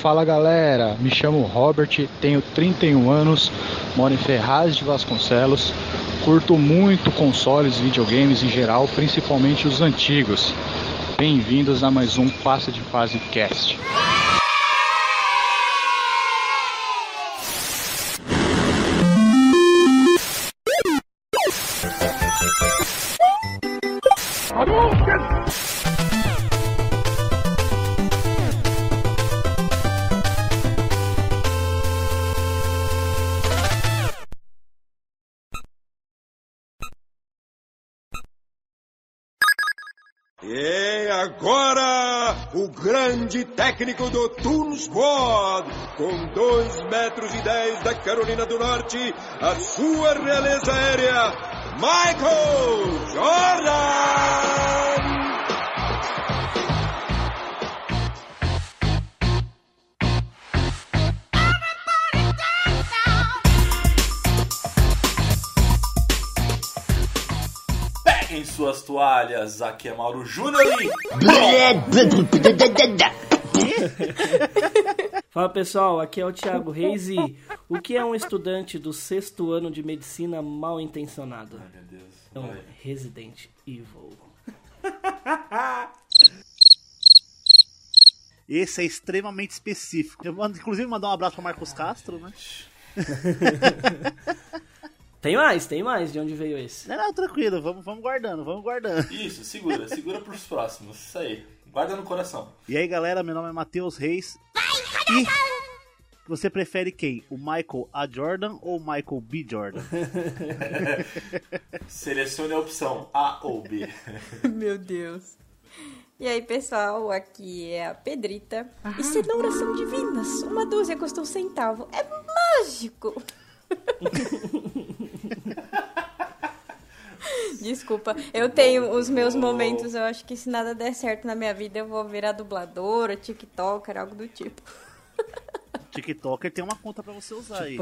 Fala galera, me chamo Robert, tenho 31 anos, moro em Ferraz de Vasconcelos, curto muito consoles videogames em geral, principalmente os antigos. Bem-vindos a mais um Passa de Fase Cast. Grande técnico do Toon Squad, com 2 metros e 10 da Carolina do Norte, a sua realeza aérea, Michael Jordan! Suas toalhas, aqui é Mauro Júnior e... Fala pessoal, aqui é o Thiago Reis e o que é um estudante do sexto ano de medicina mal intencionado? Ai, meu Deus. É um Vai. Resident Evil. Esse é extremamente específico. Eu mando, inclusive, mandar um abraço para Marcos Castro, né? Tem mais, tem mais. De onde veio esse? Não, não, tranquilo, vamos, vamos guardando, vamos guardando. Isso, segura, segura pros próximos. Isso aí. Guarda no coração. E aí, galera, meu nome é Matheus Reis. E você prefere quem? O Michael A. Jordan ou o Michael B. Jordan? Selecione a opção A ou B. Meu Deus. E aí, pessoal, aqui é a Pedrita. E cenouras são divinas. Uma dúzia custa um centavo. É mágico. Desculpa, eu tenho os meus momentos. Eu acho que se nada der certo na minha vida, eu vou virar dubladora, TikToker, algo do tipo. TikToker tem uma conta pra você usar aí.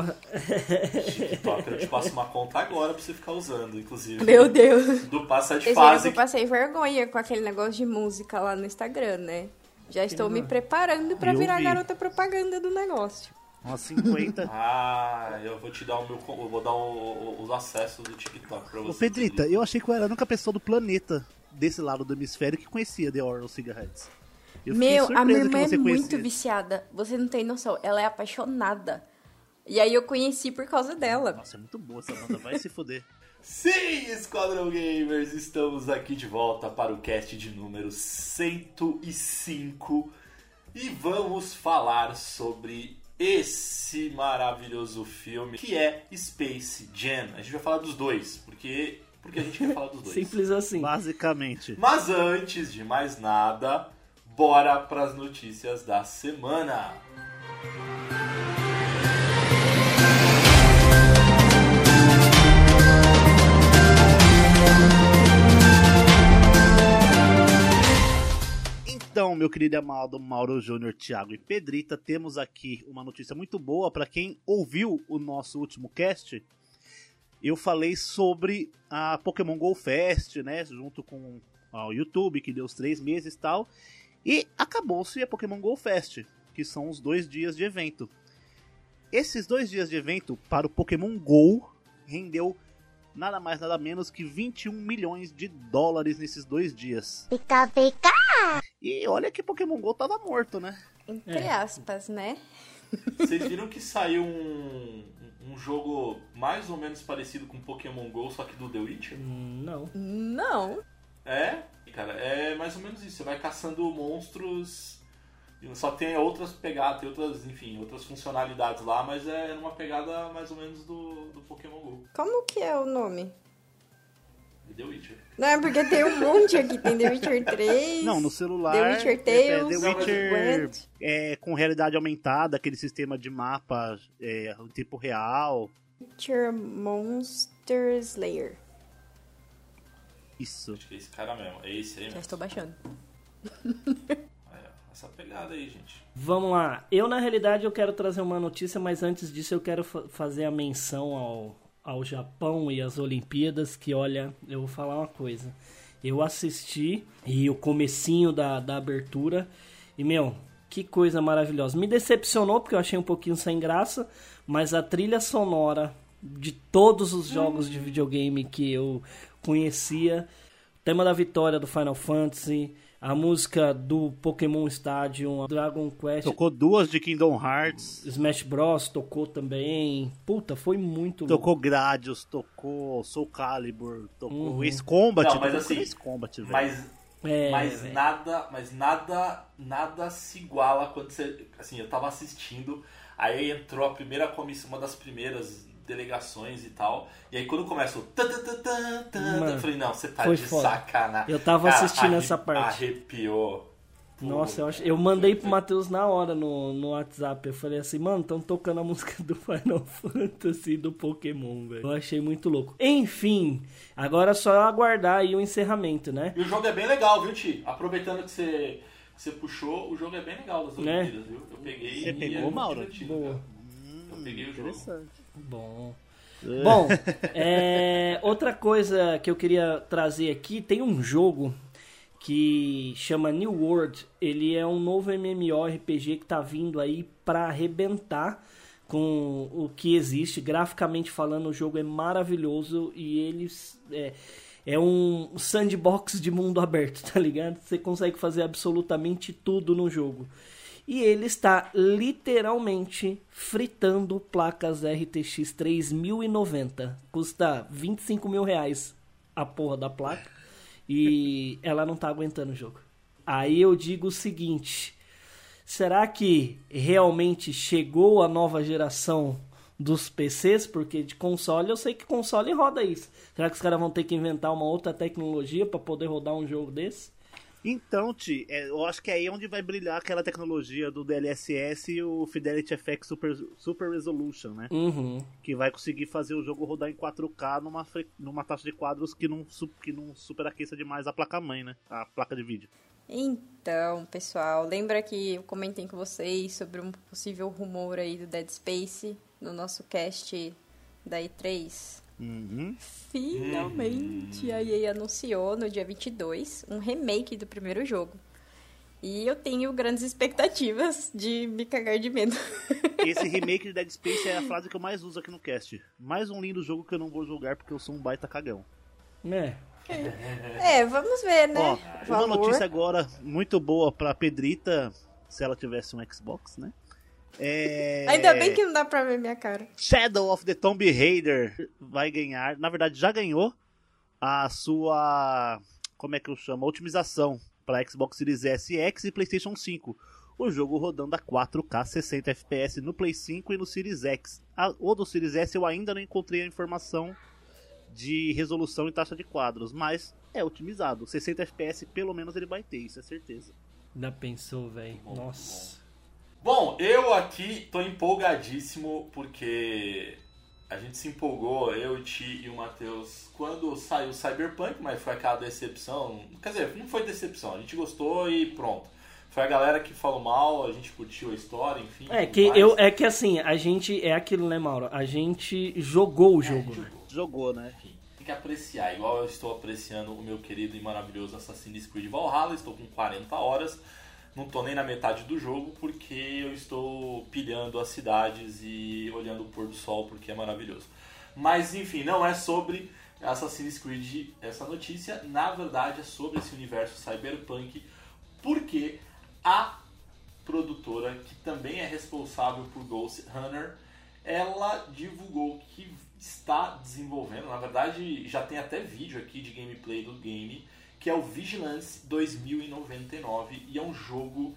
TikTok, eu te passo uma conta agora pra você ficar usando, inclusive. Meu Deus. Do passa de Esse fase. eu passei vergonha com aquele negócio de música lá no Instagram, né? Já estou me preparando pra Eu virar vi. garota propaganda do negócio. Umas 50. Ah, eu vou te dar o meu. Eu vou dar o- o- os acessos do TikTok pra você. Ô, Pedrita, eu achei que eu era a única pessoa do planeta desse lado do hemisfério que conhecia The Oral Cigarettes. Eu Meu, a minha irmã é você muito conhecia. viciada. Você não tem noção. Ela é apaixonada. E aí eu conheci por causa dela. Nossa, é muito boa essa banda, vai se foder. Sim, Esquadrão Gamers, estamos aqui de volta para o cast de número 105 e vamos falar sobre esse maravilhoso filme que é Space Jam. A gente vai falar dos dois, porque, porque a gente quer falar dos dois. Simples assim. Basicamente. Mas antes de mais nada, bora para as notícias da semana. Então, meu querido amado Mauro Júnior, Thiago e Pedrita, temos aqui uma notícia muito boa para quem ouviu o nosso último cast. Eu falei sobre a Pokémon Go Fest, né, junto com o YouTube, que deu os três meses e tal. E acabou-se a Pokémon Go Fest, que são os dois dias de evento. Esses dois dias de evento para o Pokémon Go rendeu nada mais nada menos que 21 milhões de dólares nesses dois dias. Pica, pica. E olha que Pokémon GO tava morto, né? Entre aspas, né? Vocês viram que saiu um, um jogo mais ou menos parecido com Pokémon GO, só que do The Witcher? Não. Não. É, cara, é mais ou menos isso. Você vai caçando monstros. Só tem outras pegadas, tem outras, enfim, outras funcionalidades lá, mas é numa pegada mais ou menos do, do Pokémon GO. Como que é o nome? The Witcher. Não, é porque tem um monte aqui. Tem The Witcher 3. Não, no celular. The Witcher é, Tales. The Witcher é, com realidade aumentada, aquele sistema de mapa é, em tempo real. Witcher Monster Slayer. Isso. Acho que é esse cara mesmo. É esse aí Já mesmo. estou baixando. É, essa pegada aí, gente. Vamos lá. Eu, na realidade, eu quero trazer uma notícia, mas antes disso eu quero fa- fazer a menção ao, ao Japão e às Olimpíadas, que, olha, eu vou falar uma coisa. Eu assisti e o comecinho da, da abertura, e, meu, Que coisa maravilhosa. Me decepcionou porque eu achei um pouquinho sem graça, mas a trilha sonora de todos os jogos de videogame que eu conhecia, tema da vitória do Final Fantasy, a música do Pokémon Stadium, Dragon Quest, Tocou duas de Kingdom Hearts. Smash Bros tocou também. Puta, foi muito Tocou Gradius, tocou Soul Calibur, tocou Uhum. Ace Combat. Não, mas assim, Ace Combat, velho. Mas É, mas velho. nada, mas nada, nada se iguala quando você, assim, eu tava assistindo, aí entrou a primeira comissão, uma das primeiras delegações e tal, e aí quando começa o tan, tan, tan, Mano, eu falei, não, você tá de foda. sacanagem. Eu tava Cara, assistindo arre- essa parte. Arrepiou. Nossa, eu, ach... eu mandei pro Matheus na hora no, no WhatsApp. Eu falei assim, mano, estão tocando a música do Final Fantasy e do Pokémon, velho. Eu achei muito louco. Enfim, agora é só aguardar aí o encerramento, né? E o jogo é bem legal, viu, Ti? Aproveitando que você, que você puxou, o jogo é bem legal das Né? Olimpíadas, viu? Eu peguei Você e pegou, é Mauro? Boa. Eu peguei o jogo. Interessante. Bom. Bom, é, outra coisa que eu queria trazer aqui, tem um jogo que chama New World. Ele é um novo MMORPG que tá vindo aí pra arrebentar com o que existe. Graficamente falando, o jogo é maravilhoso e eles é, é um sandbox de mundo aberto, tá ligado? Você consegue fazer absolutamente tudo no jogo. E ele está literalmente fritando placas RTX 3090. Custa 25 mil reais a porra da placa. E ela não tá aguentando o jogo. Aí eu digo o seguinte: será que realmente chegou a nova geração dos PCs? Porque de console eu sei que console roda isso. Será que os caras vão ter que inventar uma outra tecnologia para poder rodar um jogo desse? Então, Ti, é, eu acho que é aí onde vai brilhar aquela tecnologia do DLSS e o Fidelity FX Super, Super Resolution, né? Uhum. Que vai conseguir fazer o jogo rodar em 4K numa, numa taxa de quadros que não, que não superaqueça demais a placa-mãe, né? A placa de vídeo. Então, pessoal, lembra que eu comentei com vocês sobre um possível rumor aí do Dead Space no nosso cast da E3? Uhum. Finalmente, a EA anunciou no dia 22 um remake do primeiro jogo. E eu tenho grandes expectativas de me cagar de medo. Esse remake de Dead Space é a frase que eu mais uso aqui no cast. Mais um lindo jogo que eu não vou jogar porque eu sou um baita cagão. É. É, vamos ver, né? Ó, uma notícia agora muito boa pra Pedrita, se ela tivesse um Xbox, né? É... Ainda bem que não dá pra ver minha cara. Shadow of the Tomb Raider vai ganhar, na verdade já ganhou a sua, como é que eu chamo, otimização para Xbox Series S e X e PlayStation 5. O jogo rodando a 4K 60 FPS no Play 5 e no Series X. A, o do Series S eu ainda não encontrei a informação de resolução e taxa de quadros, mas é otimizado. 60 FPS pelo menos ele vai ter, isso é certeza. Ainda pensou, velho. Nossa. Bom, eu aqui tô empolgadíssimo porque a gente se empolgou, eu, o Ti e o Matheus, quando saiu o Cyberpunk, mas foi aquela decepção. Quer dizer, não foi decepção, a gente gostou e pronto. Foi a galera que falou mal, a gente curtiu a história, enfim. É que, mais. eu, é que assim, a gente. É aquilo, né, Mauro? A gente jogou o jogo, né? Jogou, né? Enfim, tem que apreciar, igual eu estou apreciando o meu querido e maravilhoso Assassin's Creed Valhalla, estou com 40 horas, não tô nem na metade do jogo porque eu estou pilhando as cidades e olhando o pôr do sol porque é maravilhoso. Mas enfim, não é sobre Assassin's Creed essa notícia, na verdade é sobre esse universo cyberpunk, porque a produtora, que também é responsável por Ghost Runner, ela divulgou que está desenvolvendo, na verdade já tem até vídeo aqui de gameplay do game, que é o Vigilance 2099 e é um jogo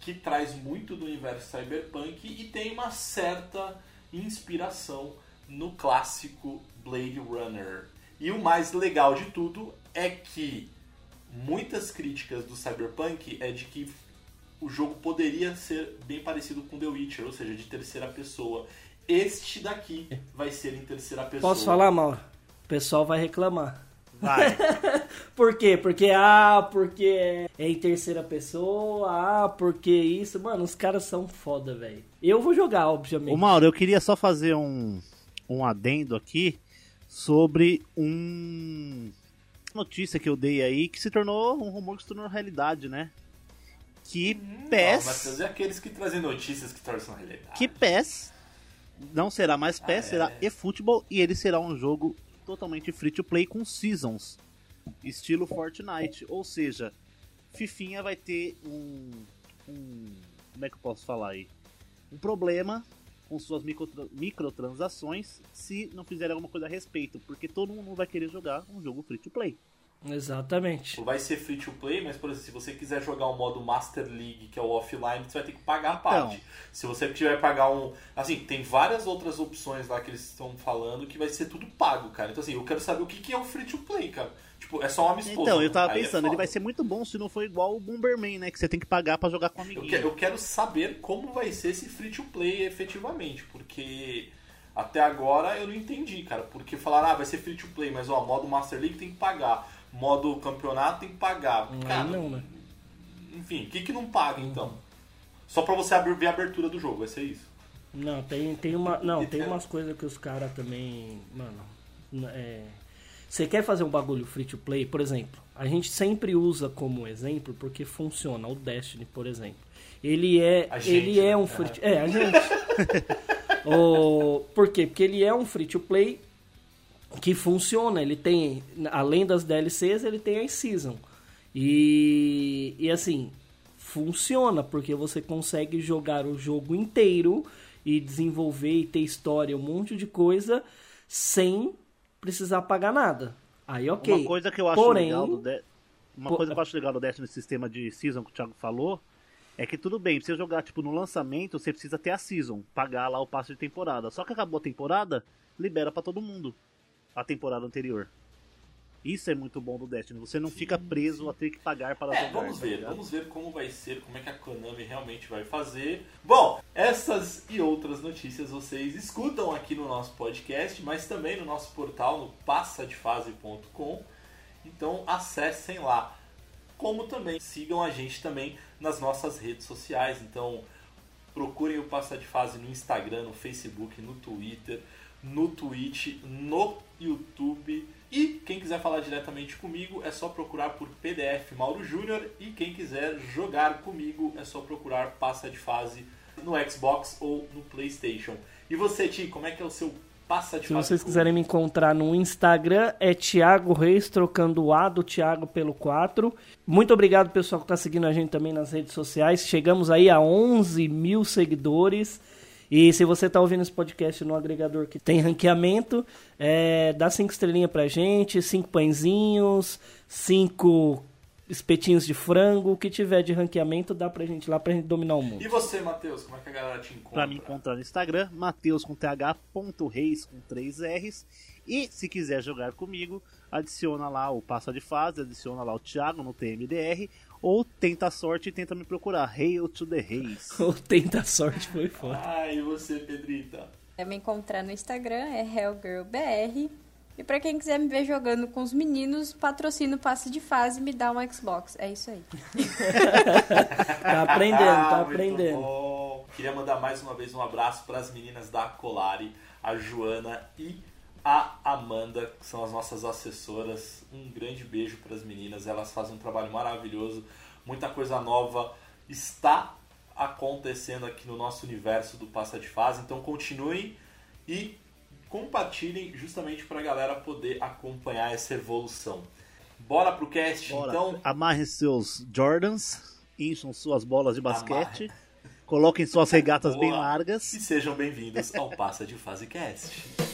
que traz muito do universo cyberpunk e tem uma certa inspiração no clássico Blade Runner. E o mais legal de tudo é que muitas críticas do cyberpunk é de que o jogo poderia ser bem parecido com The Witcher, ou seja, de terceira pessoa. Este daqui vai ser em terceira pessoa. Posso falar, Mauro? O pessoal vai reclamar. Vai. Por quê? Porque, ah, porque é em terceira pessoa, ah, porque isso. Mano, os caras são foda, velho. Eu vou jogar, obviamente. Ô Mauro, eu queria só fazer um, um adendo aqui sobre um notícia que eu dei aí que se tornou um rumor que se tornou realidade, né? que Não, PES, mas trazer aqueles que trazem notícias que tornam realidade. que PES não será mais PES, Ah, é. será eFootball e ele será um jogo totalmente free to play com seasons, estilo Fortnite, ou seja, Fifinha vai ter um, um como é que eu posso falar aí? Um problema com suas microtra- microtransações se não fizerem alguma coisa a respeito, porque todo mundo vai querer jogar um jogo free to play. Exatamente. Vai ser free to play, mas por exemplo, se você quiser jogar o modo Master League, que é o offline, você vai ter que pagar a parte. Então. Se você tiver que pagar um. Assim, tem várias outras opções lá que eles estão falando que vai ser tudo pago, cara. Então assim, eu quero saber o que que é o free to play, cara. Tipo, é só um amistoso. Então, eu tava é pensando, ele foda. vai ser muito bom se não for igual o Bomberman, né? Que você tem que pagar pra jogar com um Eu, amiguinho. que- eu quero saber como vai ser esse free to play efetivamente, porque até agora eu não entendi, cara. Porque falaram, ah, vai ser free to play, mas ó, modo Master League tem que pagar, modo campeonato tem que pagar. Aí Cara, não, né? enfim, o que, que não paga então? Só pra você abrir, ver a abertura do jogo, vai ser isso. Não, tem, tem uma. Não, tem umas coisas que os caras também. Mano. É. Você quer fazer um bagulho free to play, por exemplo, a gente sempre usa como exemplo porque funciona o Destiny, por exemplo. Ele é, A gente, ele é né? um free to, é, a gente. o, por quê? Porque ele é um free to play que funciona, ele tem além das DLCs, ele tem as season. E e assim, funciona porque você consegue jogar o jogo inteiro e desenvolver e ter história, um monte de coisa sem precisar pagar nada. Aí OK. Uma coisa que eu acho Porém, legal do De- Uma Po- coisa que eu acho legal do Destiny nesse sistema de season que o Thiago falou é que tudo bem, pra você jogar tipo no lançamento, você precisa ter a season, pagar lá o passe de temporada. Só que acabou a temporada, libera pra todo mundo a temporada anterior. Isso é muito bom do Destiny, você não fica preso a ter que pagar para É, jogar. vamos tá ver, ligado? vamos ver como vai ser, como é que a Konami realmente vai fazer. Bom, essas e outras notícias vocês escutam aqui no nosso podcast, mas também no nosso portal no passadefase.com. Então acessem lá. Como também sigam a gente também nas nossas redes sociais. Então procurem o Passa de Fase no Instagram, no Facebook, no Twitter, no Twitch, no YouTube. E quem quiser falar diretamente comigo é só procurar por PDF Mauro Júnior. E quem quiser jogar comigo é só procurar Passa de Fase no Xbox ou no PlayStation. E você, Ti, como é que é o seu Passa de Se Fase? vocês quiserem me encontrar no Instagram, é Thiago Reis, trocando o A do Thiago pelo 4. Muito obrigado, pessoal, que está seguindo a gente também nas redes sociais. Chegamos aí a 11 mil seguidores. E se você está ouvindo esse podcast no agregador que tem ranqueamento, é, dá cinco estrelinhas pra gente, cinco pãezinhos, cinco espetinhos de frango, o que tiver de ranqueamento, dá pra gente lá pra gente dominar o mundo. E você, Matheus, como é que a galera te encontra? Pra me encontrar no Instagram, Mateus com th.reis com 3 R's. E se quiser jogar comigo, adiciona lá o Passa de Fase, adiciona lá o Thiago no TMDR, ou tenta a sorte e tenta me procurar. Hail to the Reis. O Tenta Sorte foi foda. Ah, e você, Pedrita? É me encontrar no Instagram, é HellGirlBR. E pra quem quiser me ver jogando com os meninos, patrocina o passe de fase e me dá um Xbox. É isso aí. Tá aprendendo, tá Ah, aprendendo. bom. Queria mandar mais uma vez um abraço para as meninas da Colari, a Joana e a Amanda, que são as nossas assessoras. Um grande beijo para as meninas, elas fazem um trabalho maravilhoso, muita coisa nova está acontecendo aqui no nosso universo do Passa de Fase, então continuem e compartilhem justamente para a galera poder acompanhar essa evolução. Bora pro cast, Bora. então? Amarrem seus Jordans, encham suas bolas de basquete, coloquem suas regatas bem Boa. largas. E sejam bem-vindos ao Passa de Fase Cast.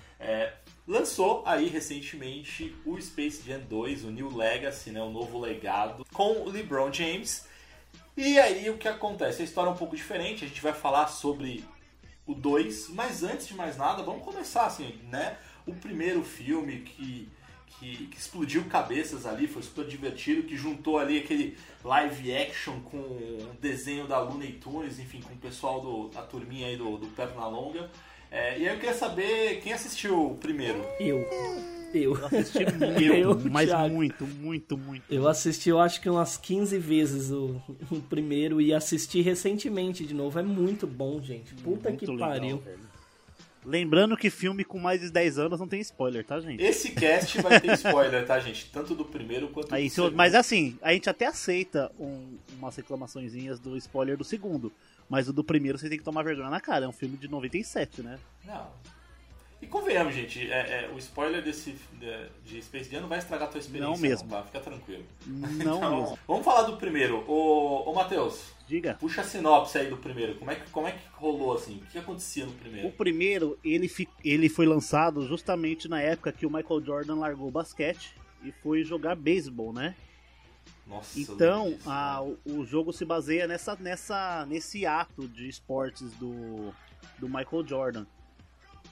É, lançou aí recentemente o Space Jam 2, o New Legacy, né, o novo legado, com o LeBron James. E aí o que acontece? A história é um pouco diferente, a gente vai falar sobre o 2, mas antes de mais nada, vamos começar assim, né? O primeiro filme que, que, que explodiu cabeças ali, foi super divertido, que juntou ali aquele live action com o desenho da Looney Tunes, enfim, com o pessoal da turminha aí do, do Pernalonga. É, e aí eu queria saber quem assistiu o primeiro. Eu. Eu. Eu assisti muito, Eu, mas Thiago. muito, muito, muito. Eu assisti, eu acho que umas 15 vezes o, o primeiro e assisti recentemente de novo. É muito bom, gente. Puta Muito que legal, pariu. velho. Lembrando que filme com mais de 10 anos não tem spoiler, tá, gente? Esse cast vai ter spoiler, tá, gente? Tanto do primeiro quanto Aí, do segundo. mas assim, a gente até aceita um- umas reclamaçõezinhas do spoiler do segundo. Mas o do primeiro você tem que tomar vergonha na cara. É um filme de 97, né? Não. E convenhamos, gente, é, é, o spoiler desse de, de Space Jam não vai estragar a tua experiência. Não mesmo. tá? Fica tranquilo. Não Então, mesmo. Vamos falar do primeiro. Ô, ô Matheus, Diga. puxa a sinopse aí do primeiro. Como é que, como é que rolou assim? O que acontecia no O primeiro? primeiro, ele, fi- ele foi lançado justamente na época que o Michael Jordan largou o basquete e foi jogar beisebol, né? Nossa, Então, a- o, o jogo se baseia nessa, nessa, nesse ato de esportes do, do Michael Jordan.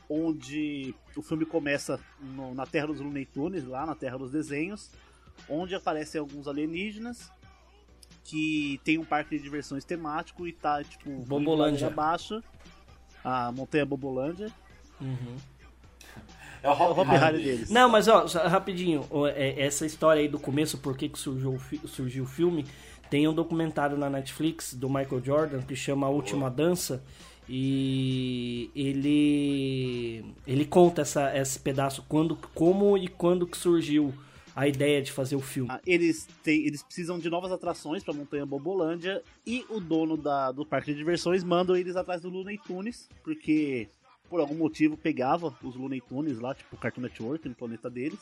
Onde o filme começa no- na Terra dos Looney Tunes, lá na Terra dos Desenhos, onde aparecem alguns alienígenas que tem um parque de diversões temático e tá, tipo, Bobolândia. abaixo, a Montanha Bobolândia, Uhum. É o é o Hop Hop Harry deles. Não, mas ó, rapidinho, ó, é, essa história aí do começo, por que, que surgiu, surgiu o filme, tem um documentário na Netflix do Michael Jordan que chama A Última Dança e ele ele conta essa, esse pedaço quando como e quando que surgiu a ideia de fazer o filme. Ah, Eles, têm, eles precisam de novas atrações para Montanha Bobolândia e o dono da, do parque de diversões manda eles atrás do Looney Tunes, porque por algum motivo pegava os Looney Tunes lá, tipo Cartoon Network no planeta deles.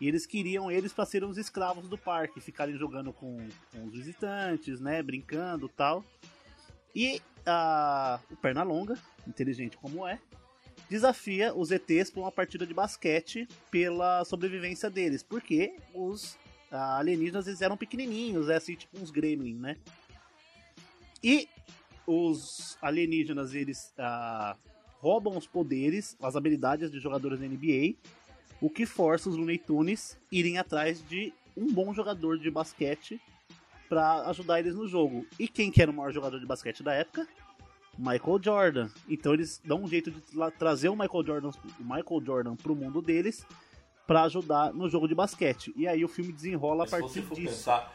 E eles queriam eles para serem os escravos do parque, ficarem jogando com, com os visitantes, né, brincando tal. E ah, o Pernalonga, inteligente como é, desafia os ETs para uma partida de basquete pela sobrevivência deles, porque os ah, alienígenas eles eram pequenininhos, é assim, tipo uns gremlin, né? E os alienígenas eles ah, roubam os poderes, as habilidades de jogadores da NBA, o que força os Looney Tunes irem atrás de um bom jogador de basquete para ajudar eles no jogo. E quem que era o maior jogador de basquete da época? Michael Jordan. Então eles dão um jeito de trazer o Michael Jordan, o Michael Jordan pro mundo deles para ajudar no jogo de basquete. E aí o filme desenrola a Mas se partir for disso. pensar,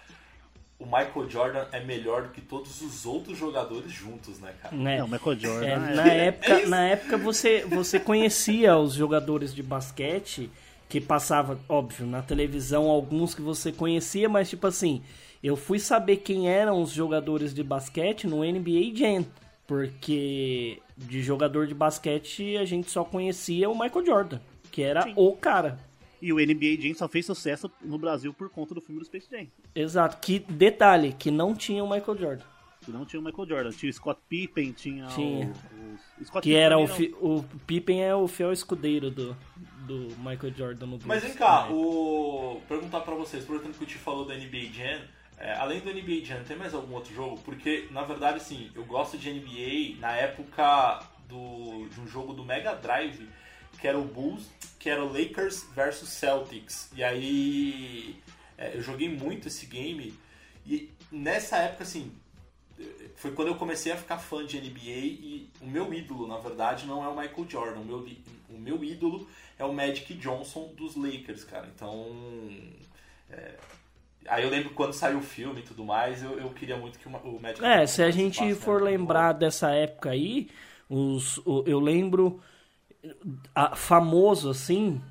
o Michael Jordan é melhor do que todos os outros jogadores juntos, né, cara? Né? Não, o Michael Jordan É, é- na época, isso. na época você, você conhecia os jogadores de basquete que passava, óbvio, na televisão alguns que você conhecia, mas tipo assim, eu fui saber quem eram os jogadores de basquete no NBA Jam, porque de jogador de basquete a gente só conhecia o Michael Jordan, que era Sim. o cara. E o NBA Jam só fez sucesso no Brasil por conta do filme do Space Jam. Exato, que detalhe, que não tinha o Michael Jordan. Que não tinha o Michael Jordan. Tinha o Scott Pippen, tinha, Tinha. o, o Scott Que Pippen era o, fi- o Pippen é o fiel escudeiro do, do Michael Jordan no Mas Bulls. vem cá, o... perguntar pra vocês, aproveitando que o Ti falou da NBA Jam, é, além do NBA Jam, tem mais algum outro jogo? Porque, na verdade, assim, eu gosto de NBA na época do, de um jogo do Mega Drive, que era o Bulls, que era o Lakers versus Celtics. E aí, é, eu joguei muito esse game, e nessa época, assim, foi quando eu comecei a ficar fã de NBA e o meu ídolo, na verdade, não é o Michael Jordan. O meu, o meu ídolo é o Magic Johnson dos Lakers, cara. Então. é, Aí eu lembro quando saiu o filme e tudo mais, eu, eu queria muito que o, Ma- o Magic É, Johnson se a gente participasse, for né? lembrar dessa época aí, os, eu lembro famoso assim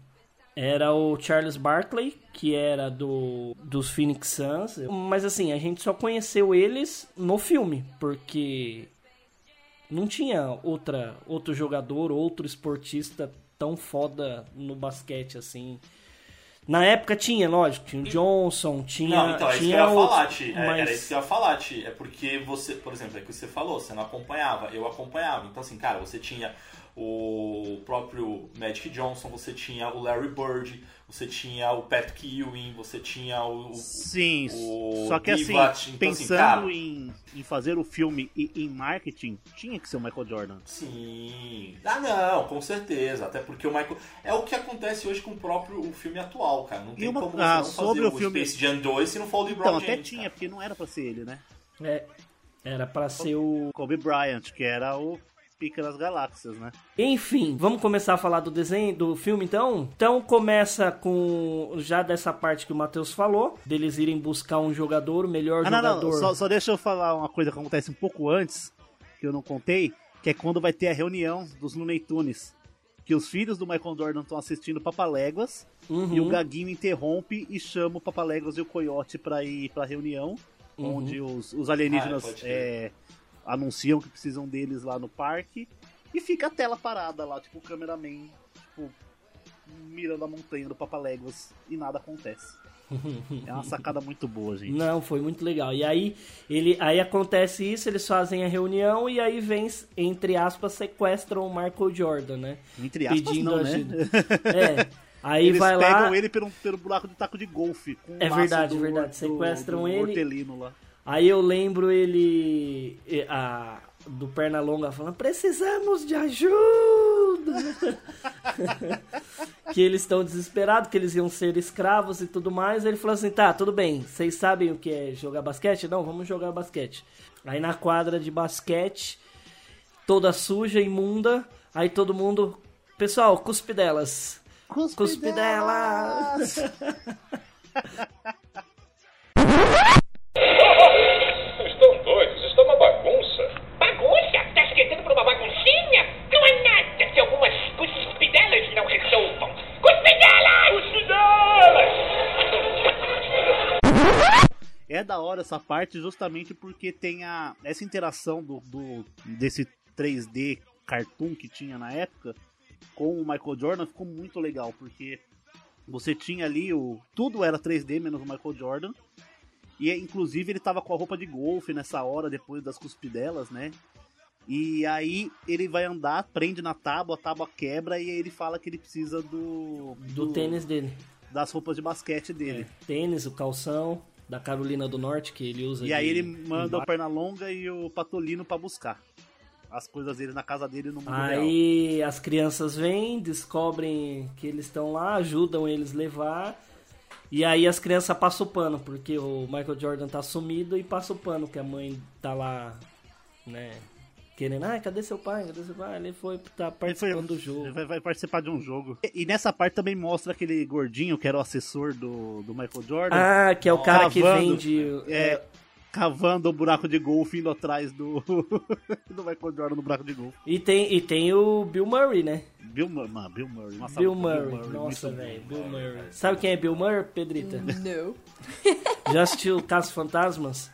era o Charles Barkley, que era do dos Phoenix Suns, mas assim, a gente só conheceu eles no filme, porque não tinha outra outro jogador, outro esportista tão foda no basquete assim. Na época tinha, lógico, tinha o Johnson, tinha. Não, então, é isso que eu ia falar, Ti. É, mas- Era isso que eu ia falar, Ti. É porque você, por exemplo, é que você falou, você não acompanhava, eu acompanhava. Então, assim, cara, você tinha o próprio Magic Johnson, você tinha o Larry Bird, você tinha o Patrick Ewing, você tinha o. Sim, o só que assim. Então, assim, pensando cara- em, em fazer o filme e em marketing, tinha que ser o Michael Jordan. Sim. Ah, não, com certeza. Até porque o Michael. É o que acontece hoje com o próprio o filme atual, cara. Não tem uma- como você ah, não sobre fazer o filme- Space Jam 2 se não for o LeBron Então, até James, tinha, cara. porque não era pra ser ele, né? É, era pra ser o. Kobe Bryant, que era o pica das galáxias, né? Enfim, vamos começar a falar do desenho, do filme então? Então começa com já dessa parte que o Matheus falou, deles irem buscar um jogador, o melhor Ah, não, jogador. não, só, só deixa eu falar uma coisa que acontece um pouco antes, que eu não contei, que é quando vai ter a reunião dos Looney Tunes. Que os filhos do Michael Jordan estão assistindo Papaléguas Uhum. e o Gaguinho interrompe e chama o Papaléguas e o Coyote pra ir pra reunião, Uhum. onde os, os Ah, alienígenas crer. é, anunciam que precisam deles lá no parque e fica a tela parada lá, tipo o cameraman, tipo, mirando a montanha do Papaléguas e nada acontece. É uma sacada muito boa, gente. Não, foi muito legal. E aí, ele, aí acontece isso, eles fazem a reunião e aí vem, entre aspas, sequestram o Michael Jordan, né? Entre aspas, Pedindo não, ajuda. né? É. Aí Eles vai pegam lá. ele pelo, pelo buraco de taco de golfe. Com É verdade, do, verdade. do- Sequestram do ele. hortelino lá. Aí eu lembro ele. A, do Pernalonga falando: precisamos de ajuda! que eles estão desesperados, que eles iam ser escravos e tudo mais. Ele falou assim: tá, tudo bem, vocês sabem o que é jogar basquete? Não, vamos jogar basquete. Aí na quadra de basquete, toda suja, imunda, aí todo mundo. Pessoal, cuspe delas. Cuspe delas! Estão da hora essa parte justamente porque tem a, essa interação do, do- desse 3D cartoon que tinha na época com o Michael Jordan ficou muito legal, porque você tinha ali o. Tudo era 3D menos o Michael Jordan. E inclusive ele tava com a roupa de golfe nessa hora, depois das cuspidelas, né? E aí ele vai andar, prende na tábua, a tábua quebra e aí ele fala que ele precisa do. Do tênis dele. Das roupas de basquete dele. Tênis, o calção da Carolina do Norte que ele usa. E aí de- ele manda o Pernalonga e o Patolino pra buscar as coisas dele na casa dele no mundo real. Aí as crianças vêm, descobrem que eles estão lá, ajudam eles levar. E aí as crianças passam o pano, porque o Michael Jordan tá sumido e passa o pano, que a mãe tá lá, né? Querendo, ah, cadê seu pai? Cadê seu pai? Ele foi tá Ele foi- participando do jogo. Vai, vai participar de um jogo. E, e nessa parte também mostra aquele gordinho que era o assessor do, do Michael Jordan. Ah, que é o cara que Cavando. vende. É, cavando o buraco de golfe indo atrás do, do Michael Jordan no buraco de golfe. E tem, e tem o Bill Murray, né? Bill, mano, Bill Murray. uma Bill salva pro Murray. Nossa, velho. Bill Murray. Sabe quem é Bill Murray, Pedrita? Não. Já assistiu Caça Fantasmas?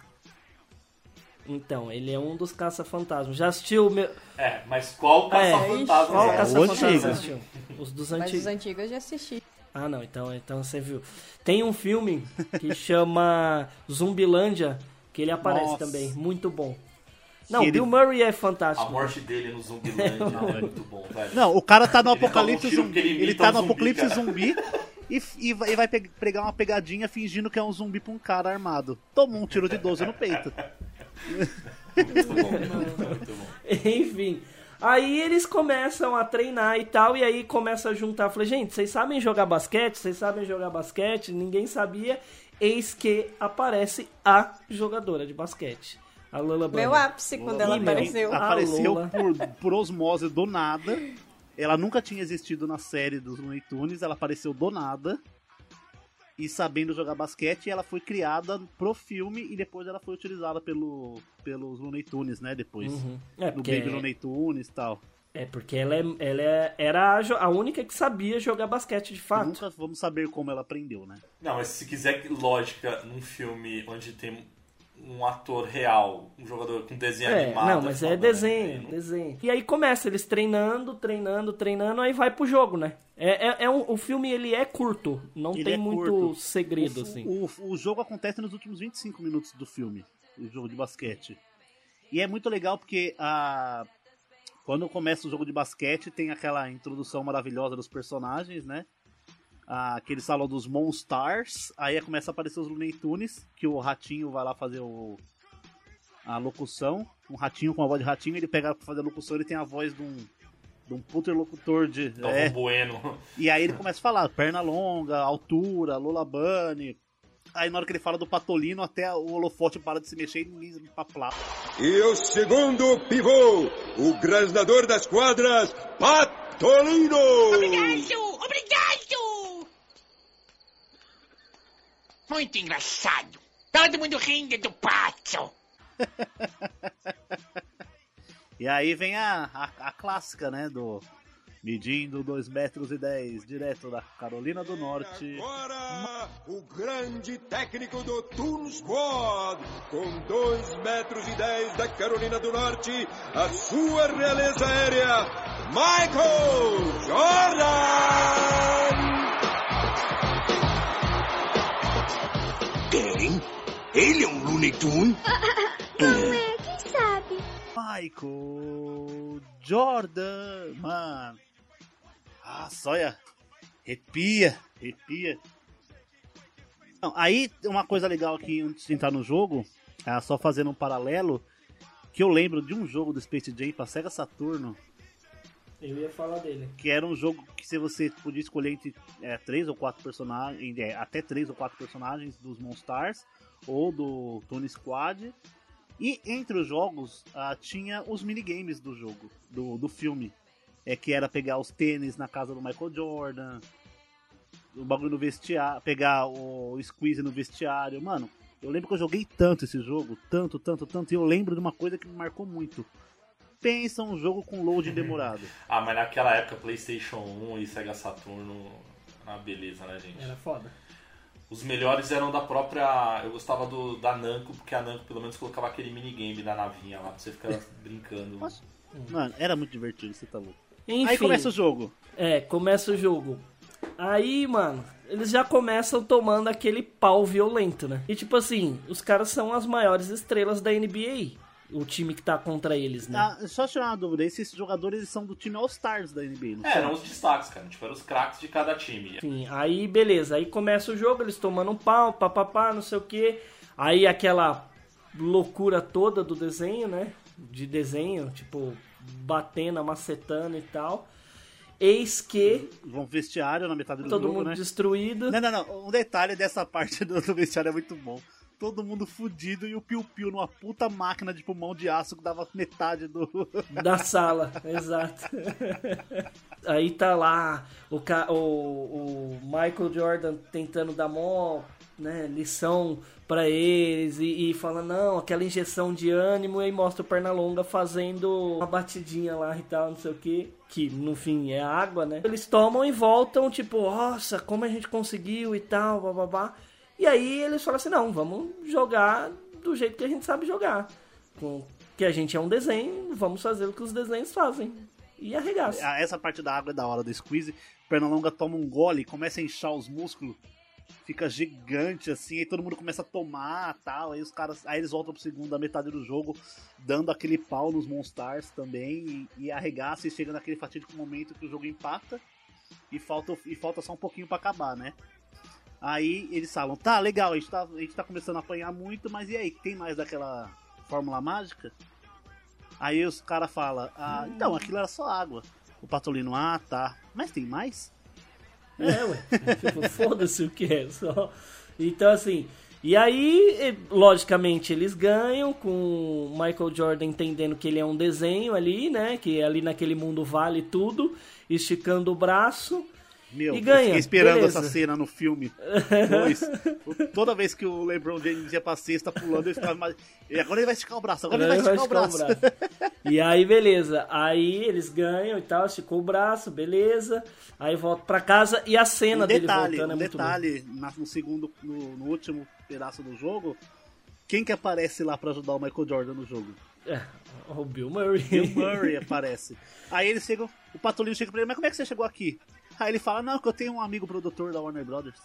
Então, ele é um dos caça-fantasmas. Já assistiu o meu. É, mas qual É, caça-fantasma? Qual é? caça-fantasma antigo. assistiu? Os dos Mas antigos. os antigos eu já assisti. Ah, não, então, então você viu. Tem um filme que chama Zumbilândia, que ele aparece Nossa. também. Muito bom. Não, ele- Bill Murray é A fantástico. morte dele no Zumbilândia é muito bom, velho. Não, o cara tá no Ele um apocalipse zumbi. ele Ele, tá um no zumbi, apocalipse cara. zumbi e, e vai, vai pe- pregar uma pegadinha fingindo que é um zumbi pra um cara armado. Tomou um tiro de 12 no peito. Muito bom, muito bom. Enfim. Aí eles começam a treinar e tal, e aí começa a juntar. Falei, gente, vocês sabem jogar basquete? Vocês sabem jogar basquete? Ninguém sabia. Eis que aparece a jogadora de basquete. A Lula Meu Bunny. ápice quando ela Ih, meu. apareceu. Apareceu Lola. por, por osmose do nada. Ela nunca tinha existido na série dos Looney Tunes, ela apareceu do nada. E sabendo jogar basquete, ela foi criada pro filme e depois ela foi utilizada pelo, pelos Looney Tunes, né? Depois. Uhum. É, No porque, Baby Looney Tunes e tal. é porque ela, é, ela é- era a, a única que sabia jogar basquete de fato. Nunca vamos saber como ela aprendeu, né? Não, mas se quiser lógica num filme onde tem um ator real, um jogador com desenho É, animado. não, mas é foda, né? desenho, desenho. E aí começa eles treinando, treinando, treinando, aí vai pro jogo, né? É, é, é um, o filme ele é curto, não Ele tem é muito curto. segredo o, assim. O, o jogo acontece nos últimos 25 minutos do filme, o jogo de basquete. E é muito legal porque a quando começa o jogo de basquete tem aquela introdução maravilhosa dos personagens, né? Aquele salão dos Monstars, aí começa a aparecer os Looney Tunes, que o ratinho vai lá fazer o a locução, um ratinho com a voz de ratinho, ele pega pra fazer a locução, ele tem a voz de um de um puter locutor de Galvão é, Bueno. e aí ele começa a falar perna longa, altura, Lola Bunny. Aí na hora que ele fala do Patolino, até o holofote para de se mexer e pra plá. E o segundo pivô, o grasnador das quadras, Patolino! Obrigado! Obrigado! Muito engraçado. Todo mundo rindo do pato. E aí vem a, a, a clássica, né, do medindo 2 metros e 10, direto da Carolina do Norte. Agora, o grande técnico do Toon Squad, com 2 metros e 10 da Carolina do Norte, a sua realeza aérea, Michael Jordan! Ele é um Looney Tunes? Não é, quem sabe? Michael Jordan, mano. Ah, olha, arrepia, arrepia. Não, aí, uma coisa legal aqui antes de entrar no jogo, é só fazendo um paralelo, que eu lembro de um jogo do Space Jam pra Sega Saturno, Eu ia falar dele. que era um jogo que se você podia escolher entre é, três ou quatro personagens, é, até três ou quatro personagens dos Monstars ou do Tony Squad. E entre os jogos ah, tinha os minigames do jogo, do, do filme. É que era pegar os tênis na casa do Michael Jordan, o bagulho no vestiário, pegar o squeeze no vestiário. Mano, eu lembro que eu joguei tanto esse jogo, tanto, tanto, tanto, e eu lembro de uma coisa que me marcou muito. Pensa um jogo com loading demorado. Ah, mas naquela época, PlayStation 1 e Sega Saturno, uma beleza, né, gente? Era foda. Os melhores eram da própria. Eu gostava do da Namco, porque a Namco pelo menos colocava aquele minigame da navinha lá pra você ficar brincando. Mano, era muito divertido, você tá louco. Enfim, Aí começa o jogo. É, começa o jogo. Aí, mano, eles já começam tomando aquele pau violento, né? E tipo assim, os caras são as maiores estrelas da NBA. O time que tá contra eles, né? Ah, só tirar uma dúvida, esses jogadores eles são do time All-Stars da NBA, não É, são? eram os destaques, cara. Tipo, eram os craques de cada time. Enfim, aí beleza, aí começa o jogo, eles tomando um pau, papapá, não sei o que. Aí aquela loucura toda do desenho, né? De desenho, tipo, batendo, macetando e tal. Eis que Vão vestiário na metade do todo jogo, mundo né? destruído. Não, não, não. Um detalhe dessa parte do, do vestiário é muito bom. Todo mundo fudido e o Piu Piu numa puta máquina de pulmão de aço que dava metade do. Da sala, exato. Aí tá lá o, o, o Michael Jordan tentando dar mó né, lição pra eles e, e fala, não, aquela injeção de ânimo e aí mostra o Pernalonga fazendo uma batidinha lá e tal, não sei o que, que no fim é água, né? Eles tomam e voltam, tipo, nossa, como a gente conseguiu e tal, bababá. E aí eles falam assim, não, vamos jogar do jeito que a gente sabe jogar. Com, que a gente é um desenho, vamos fazer o que os desenhos fazem. E arregaça. Ah, Essa parte da água é da hora do squeeze. Pernalonga toma um gole, começa a inchar os músculos, fica gigante assim, aí todo mundo começa a tomar tal. Aí os caras. Aí eles voltam pro segundo da metade do jogo, dando aquele pau nos Monstars também, e, e arregaça e chega naquele fatídico momento que o jogo empata e falta, e falta só um pouquinho pra acabar, né? Aí eles falam, tá, legal, a gente tá, a gente tá começando a apanhar muito, mas e aí, tem mais daquela fórmula mágica? Aí os caras falam, ah, então, aquilo era só água. O Patolino, ah, tá. Mas tem mais? É, ué. Tipo, foda-se o que é. Só. Então, assim. E aí, logicamente, eles ganham com o Michael Jordan entendendo que ele é um desenho ali, né? Que ali naquele mundo vale tudo, esticando o braço. Meu, e eu ganha. fiquei esperando beleza. essa cena no filme. Dois. O- Toda vez que o LeBron James ia pra cesta pulando, ele ficava mais... E agora ele vai esticar o braço, agora ele vai esticar, o braço. E aí, beleza. Aí eles ganham e tal, esticou o braço, beleza. Aí volta pra casa e a cena um dele detalhe, voltando é um muito boa. detalhe no segundo, no, no último pedaço do jogo, Quem que aparece lá pra ajudar o Michael Jordan no jogo? É, o Bill Murray. Bill Murray aparece. Aí eles chegam, o Patolino chega pra ele, mas como é que você chegou aqui? Aí ele fala, não, que eu tenho um amigo produtor da Warner Brothers.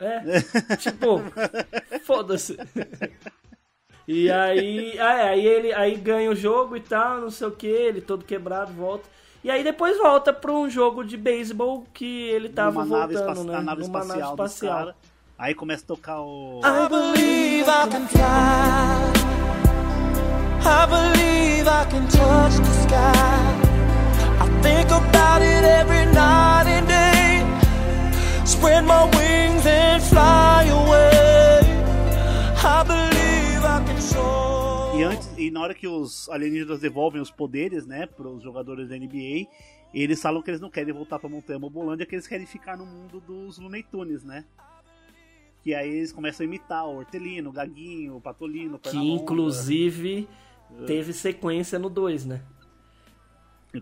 É, tipo, foda-se. E aí, ah, é, aí ele aí ganha o jogo e tal, não sei o que, ele todo quebrado, volta. E aí depois volta pra um jogo de beisebol que ele tava Numa voltando, né? na nave Numa espacial, nave espacial. cara. Aí começa a tocar o. I believe I can fly. I believe I can touch the sky. I think about it every night and day. Spread my wings and fly away. I believe I can soar. E, antes, e na hora que os alienígenas devolvem os poderes, né, pros jogadores da NBA, eles falam que eles não querem voltar pra Montanha Mobolândia, que eles querem ficar no mundo dos Looney Tunes, né? Que aí eles começam a imitar o Hortelino, o Gaguinho, o Patolino, o Que inclusive teve sequência no 2, né?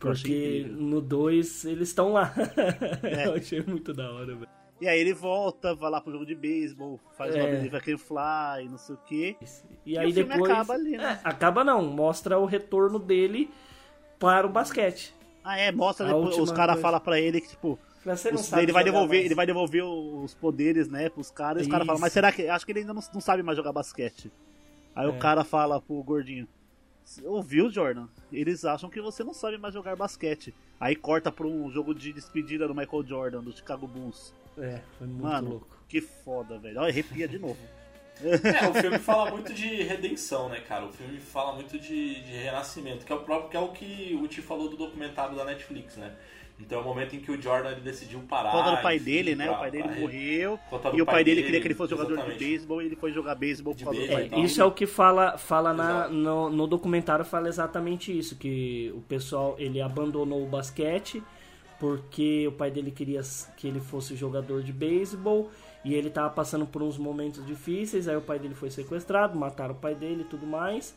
Porque no 2 eles estão lá. É. Eu achei muito da hora, velho. E aí ele volta, vai lá pro jogo de beisebol, faz É. uma I Can Fly, não sei o quê. E aí o filme depois. acaba ali, né? É, acaba não, mostra o retorno dele para o basquete. Ah, é, mostra depois, os caras falam pra ele que, tipo, Você não os- sabe ele vai devolver, mais. ele vai devolver os poderes, né, pros caras, e os caras falam, mas será que. Acho que ele ainda não, não sabe mais jogar basquete. Aí É. o cara fala pro gordinho. Ouviu, Jordan? Eles acham que você não sabe mais jogar basquete. Aí corta pra um jogo de despedida do Michael Jordan, do Chicago Bulls. É, foi muito Mano, louco. que foda, velho. Olha, arrepia de novo. É, o filme fala muito de redenção, né, cara? O filme fala muito de, de renascimento, que é o próprio que é o que o Ti falou do documentário da Netflix, né? Então é o momento em que o Jordan ele decidiu parar. Conta do pai dele, né? O pai dele pra- morreu. E o pai, dele, queria que ele fosse jogador exatamente. de beisebol e ele foi jogar beisebol por causa do pai É, isso é o que fala, fala na, no, no documentário fala exatamente isso, que o pessoal ele abandonou o basquete porque o pai dele queria que ele fosse jogador de beisebol e ele tava passando por uns momentos difíceis, aí o pai dele foi sequestrado, mataram o pai dele e tudo mais.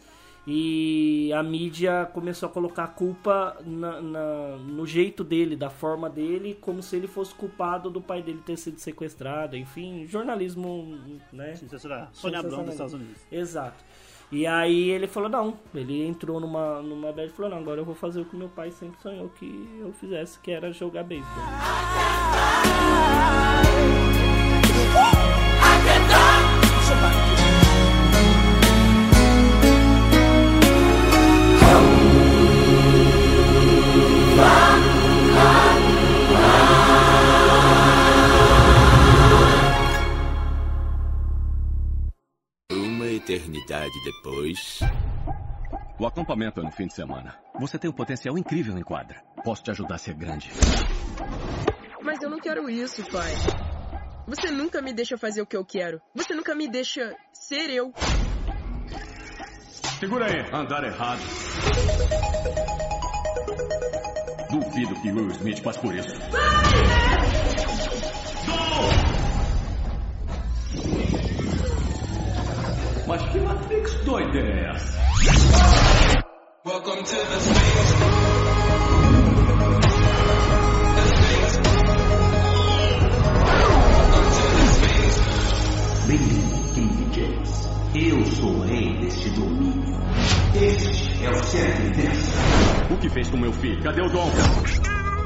E a mídia começou a colocar a culpa na- na- no jeito dele, da forma dele, como se ele fosse culpado do pai dele ter sido sequestrado. Enfim, jornalismo, né? Sensacional. Sônia Abrão dos Estados Unidos. Exato. E aí ele falou, não, ele entrou numa, numa bad e falou, não, agora eu vou fazer o que meu pai sempre sonhou que eu fizesse, que era jogar beisebol. Eternidade depois. O acampamento é no fim de semana. Você tem um potencial incrível em quadra. Posso te ajudar a ser grande. Mas eu não quero isso, pai. Você nunca me deixa fazer o que eu quero. Você nunca me deixa ser eu. Segura aí. Andar errado. Duvido que Will Smith passe por isso. Mas que Matrix doida é essa? Welcome to the space. Bem-vindo, King James. Eu sou o rei deste domínio. Este é o e dessa. O que fez com meu filho? Cadê o Dom?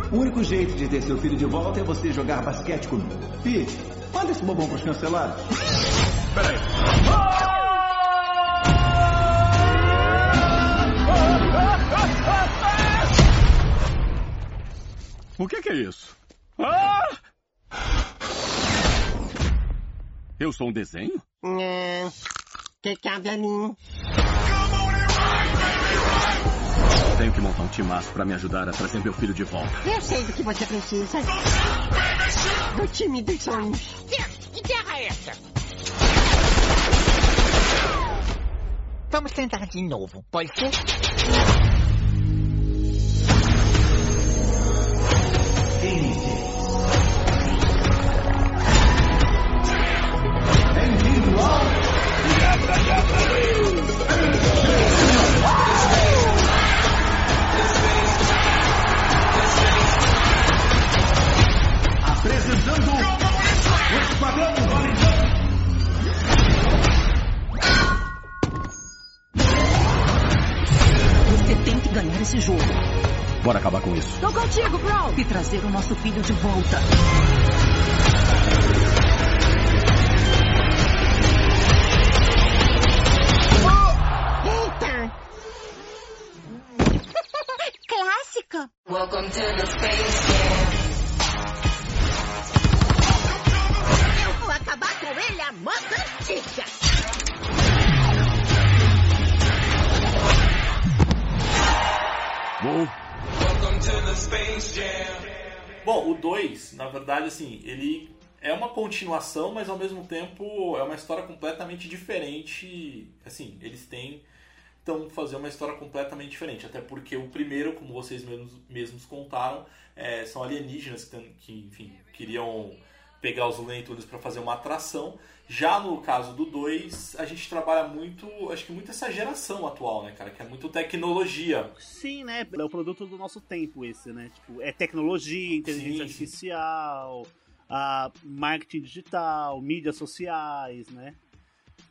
O único jeito de ter seu filho de volta é você jogar basquete comigo. Pete, manda esse bobão pros cancelados. Peraí. O que, que é isso? Ah! Eu sou um desenho? Não. Que cabelinho. Tenho que montar um timaço pra me ajudar a trazer meu filho de volta. Eu sei do que você precisa. Do time dos sonhos. Que terra é essa? Vamos tentar de novo, pode ser? Ganhar esse jogo. Bora acabar com isso. Tô contigo, Bro! E trazer o nosso filho de volta. Assim, ele é uma continuação, mas ao mesmo tempo é uma história completamente diferente. Assim, eles têm então fazer uma história completamente diferente, até porque o primeiro, como vocês mesmos, mesmos contaram, é, são alienígenas que, que, enfim, queriam pegar os Looney Tunes para fazer uma atração. Já no caso do 2, a gente trabalha muito, acho que muito essa geração atual, né, cara, que é muito tecnologia. Sim, né? É o produto do nosso tempo esse, né? Tipo, é tecnologia, inteligência Sim, sim. artificial, a marketing digital, mídias sociais, né?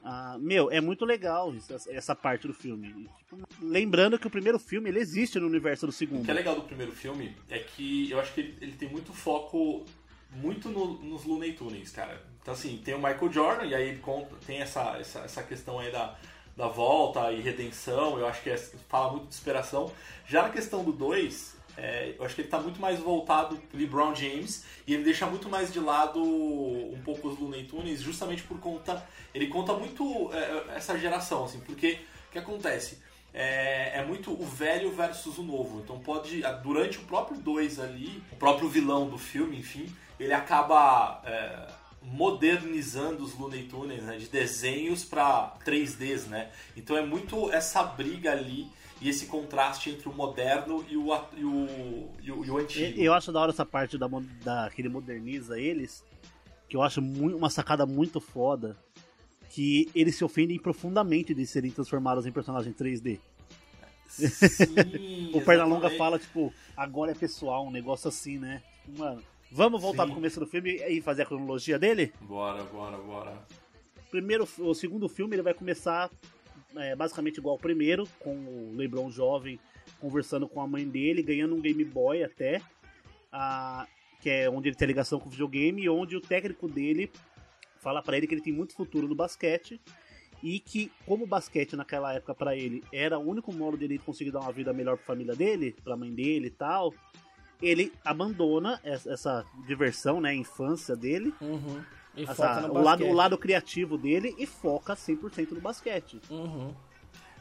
Ah, meu, é muito legal essa, essa parte do filme. Tipo, lembrando que o primeiro filme ele existe no universo do segundo. O que é legal do primeiro filme é que eu acho que ele, ele tem muito foco muito no- nos Looney Tunes, cara. Então assim, tem o Michael Jordan e aí ele conta, tem essa, essa, essa questão aí da, da volta e redenção, eu acho que é- fala muito de inspiração. Já na questão do 2, eu acho que ele tá muito mais voltado LeBron James e ele deixa muito mais de lado um pouco os Looney Tunes, justamente por conta. Ele conta muito é, essa geração, assim, porque o que acontece? é, é muito o velho versus o novo. Então pode, durante o próprio 2 ali, o próprio vilão do filme, enfim, ele acaba é, modernizando os Looney Tunes né, de desenhos para 3Ds, né? Então é muito essa briga ali e esse contraste entre o moderno e o, e o, e o, e o antigo. Eu acho da hora essa parte da, da que ele moderniza eles, que eu acho muito, uma sacada muito foda, que eles se ofendem profundamente de serem transformados em personagens 3D. Sim, o Pernalonga fala, tipo, agora é pessoal, um negócio assim, né? Mano, vamos voltar Sim. pro começo do filme e fazer a cronologia dele? Bora, bora, bora. Primeiro, o segundo filme ele vai começar é, basicamente igual ao primeiro, com o LeBron jovem conversando com a mãe dele, ganhando um Game Boy até, ah, que é onde ele tem ligação com o videogame, e onde o técnico dele fala pra ele que ele tem muito futuro no basquete e que como o basquete naquela época pra ele era o único modo dele conseguir dar uma vida melhor pra família dele, pra mãe dele e tal, ele abandona essa, essa diversão, né, a infância dele, Uhum. E essa- foca no o, lado, o lado criativo dele e foca 100% no basquete. Uhum.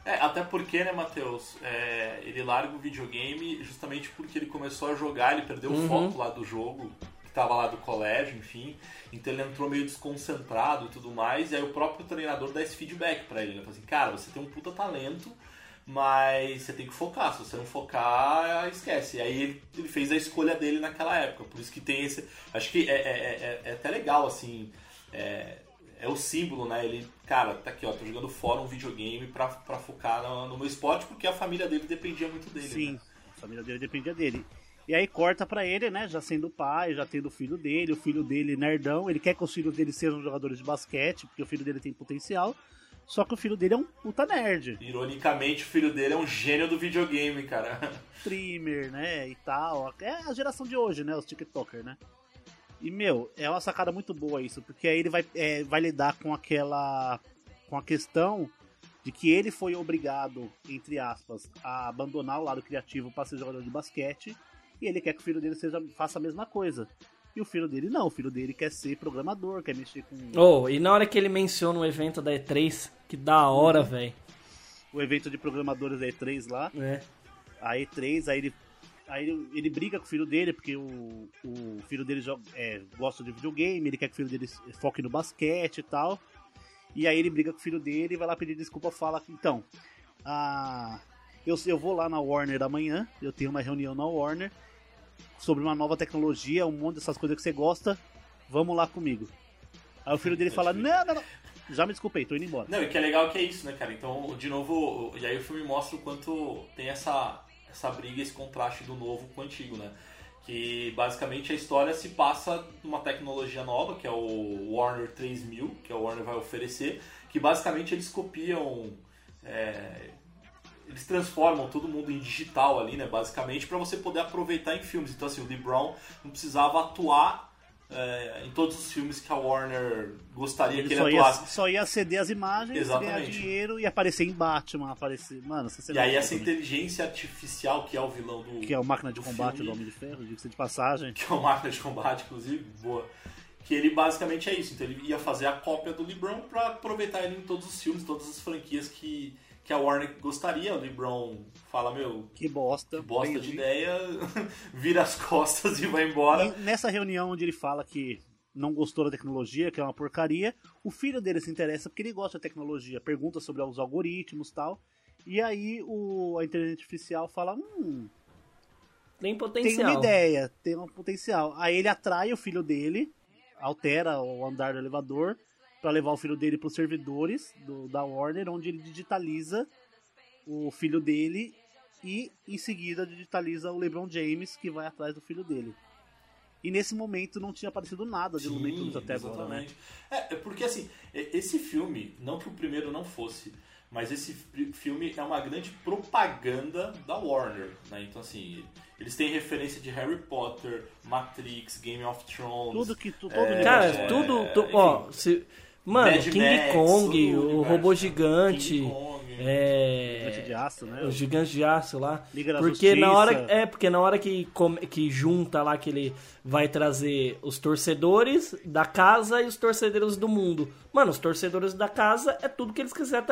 É, até porque, né, Matheus, é, ele larga o videogame justamente porque ele começou a jogar, ele perdeu Uhum. o foco lá do jogo, que tava lá do colégio, enfim. Então ele entrou meio desconcentrado e tudo mais, e aí o próprio treinador dá esse feedback pra ele, né? Fala assim, cara, você tem um puta talento, mas você tem que focar, se você não focar, esquece. E aí ele, ele fez a escolha dele naquela época, por isso que tem esse... Acho que é, é, é- é até legal, assim, é, é o símbolo, né? Ele, cara, tá aqui, ó, tô jogando fora um videogame pra, pra focar no, no meu esporte, porque a família dele dependia muito dele. Sim, né? a família dele dependia dele. E aí corta pra ele, né? Já sendo pai, já tendo o filho dele, o filho dele nerdão. Ele quer que os filhos dele sejam jogadores de basquete, porque o filho dele tem potencial. Só que o filho dele é um puta nerd. Ironicamente, o filho dele é um gênio do videogame, cara. Streamer, né? E tal. É a geração de hoje, né? Os TikTokers, né? E, meu, é uma sacada muito boa isso, porque aí ele vai, é, vai lidar com aquela. com a questão de que ele foi obrigado, entre aspas, a abandonar o lado criativo para ser jogador de basquete, e ele quer que o filho dele seja, faça a mesma coisa. E o filho dele não, o filho dele quer ser programador, quer mexer com Oh, e na hora que ele menciona o evento da E3, que da hora, velho. o evento de programadores da E3 lá. É. A E3, aí ele, aí ele, ele briga com o filho dele, porque o, o filho dele joga, é, gosta de videogame, ele quer que o filho dele foque no basquete e tal. E aí ele briga com o filho dele e vai lá pedir desculpa, fala, então, ah, eu, eu vou lá na Warner amanhã, eu tenho uma reunião na Warner sobre uma nova tecnologia, um monte dessas coisas que você gosta, vamos lá comigo. Aí o filho dele fala, não, não, não, já me desculpei, tô indo embora. Não, e que é legal que é isso, né, cara? Então, de novo, e aí o filme mostra o quanto tem essa, essa briga, esse contraste do novo com o antigo, né? Que basicamente a história se passa numa tecnologia nova, que é o Warner 3000, que a Warner vai oferecer, que basicamente eles copiam. é, eles transformam todo mundo em digital ali, né, basicamente, para você poder aproveitar em filmes. Então, assim, o LeBron não precisava atuar é, em todos os filmes que a Warner gostaria Ele que só ele ia, atuasse. só ia ceder as imagens, Exatamente. ganhar dinheiro e aparecer em Batman, aparecer. Mano, E aí essa inteligência artificial que é o vilão do Que é o máquina de do combate filme, do Homem de Ferro, diga-se de passagem. que é uma máquina de combate, inclusive, boa. Que ele basicamente é isso. Então ele ia fazer a cópia do LeBron pra aproveitar ele em todos os filmes, todas as franquias que, que a Warner gostaria. O LeBron fala, meu, Que bosta. que bosta de ideia, vira as costas e vai embora. E nessa reunião onde ele fala que não gostou da tecnologia, que é uma porcaria, o filho dele se interessa porque ele gosta da tecnologia, pergunta sobre os algoritmos e tal. E aí o, a inteligência artificial fala: Hum, Tem tem potencial. uma ideia, tem um potencial. Aí ele atrai o filho dele, altera o andar do elevador para levar o filho dele para os servidores do, da Warner, onde ele digitaliza o filho dele e em seguida digitaliza o LeBron James que vai atrás do filho dele. E nesse momento não tinha aparecido nada de Looney Tunes até agora, né? exatamente. É, é porque assim, esse filme, não que o primeiro não fosse, mas esse fi- filme é uma grande propaganda da Warner, né? Então assim, eles têm referência de Harry Potter, Matrix, Game of Thrones. Tudo que tu, todo é. Cara, é, tudo. tu- enfim, ó, se- mano, Mad King Max, Kong, o o robô né? gigante. Kong. É. Gigante de aço, né? O gigante de aço lá. Liga da porque na Justiça. hora é porque na hora que que junta lá que ele vai trazer os torcedores da casa e os torcedores do mundo. Mano, os torcedores da casa é tudo que eles quiser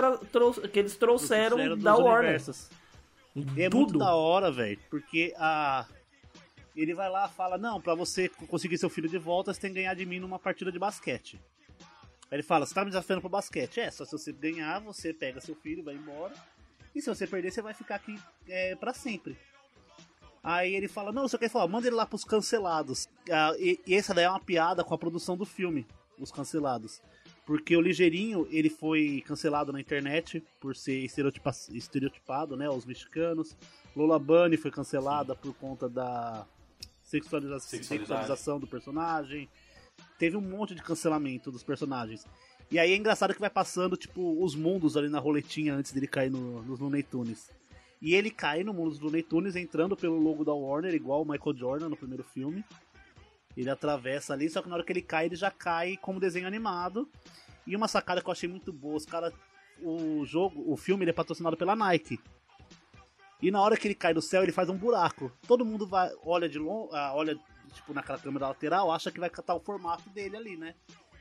que eles trouxeram Fizeram da Warner. universos. E é Tudo. muito da hora, velho, porque a ele vai lá e fala: "Não, pra você conseguir seu filho de volta, você tem que ganhar de mim numa partida de basquete". Aí ele fala: "Você tá me desafiando pro basquete?". É, só se você ganhar, você pega seu filho, e vai embora. E se você perder, você vai ficar aqui é, para sempre. Aí ele fala: Não, você quer falar, manda ele lá pros cancelados. Ah, e, e essa daí é uma piada com a produção do filme, Os Cancelados. Porque o Ligeirinho, ele foi cancelado na internet por ser estereotipa- estereotipado, né? Os mexicanos. Lola Bunny foi cancelada por conta da sexualiza- Sexualidade. sexualização do personagem. Teve um monte de cancelamento dos personagens. E aí é engraçado que vai passando, tipo, os mundos ali na roletinha antes dele cair no, nos Looney Tunes. E ele cai no mundo dos Looney Tunes entrando pelo logo da Warner, igual o Michael Jordan no primeiro filme. Ele atravessa ali, só que na hora que ele cai, ele já cai como desenho animado. E uma sacada que eu achei muito boa, os caras. O jogo, o filme, ele é patrocinado pela Nike. E na hora que ele cai do céu, ele faz um buraco. Todo mundo vai, olha de longe, olha tipo naquela câmera lateral, acha que vai catar o formato dele ali, né?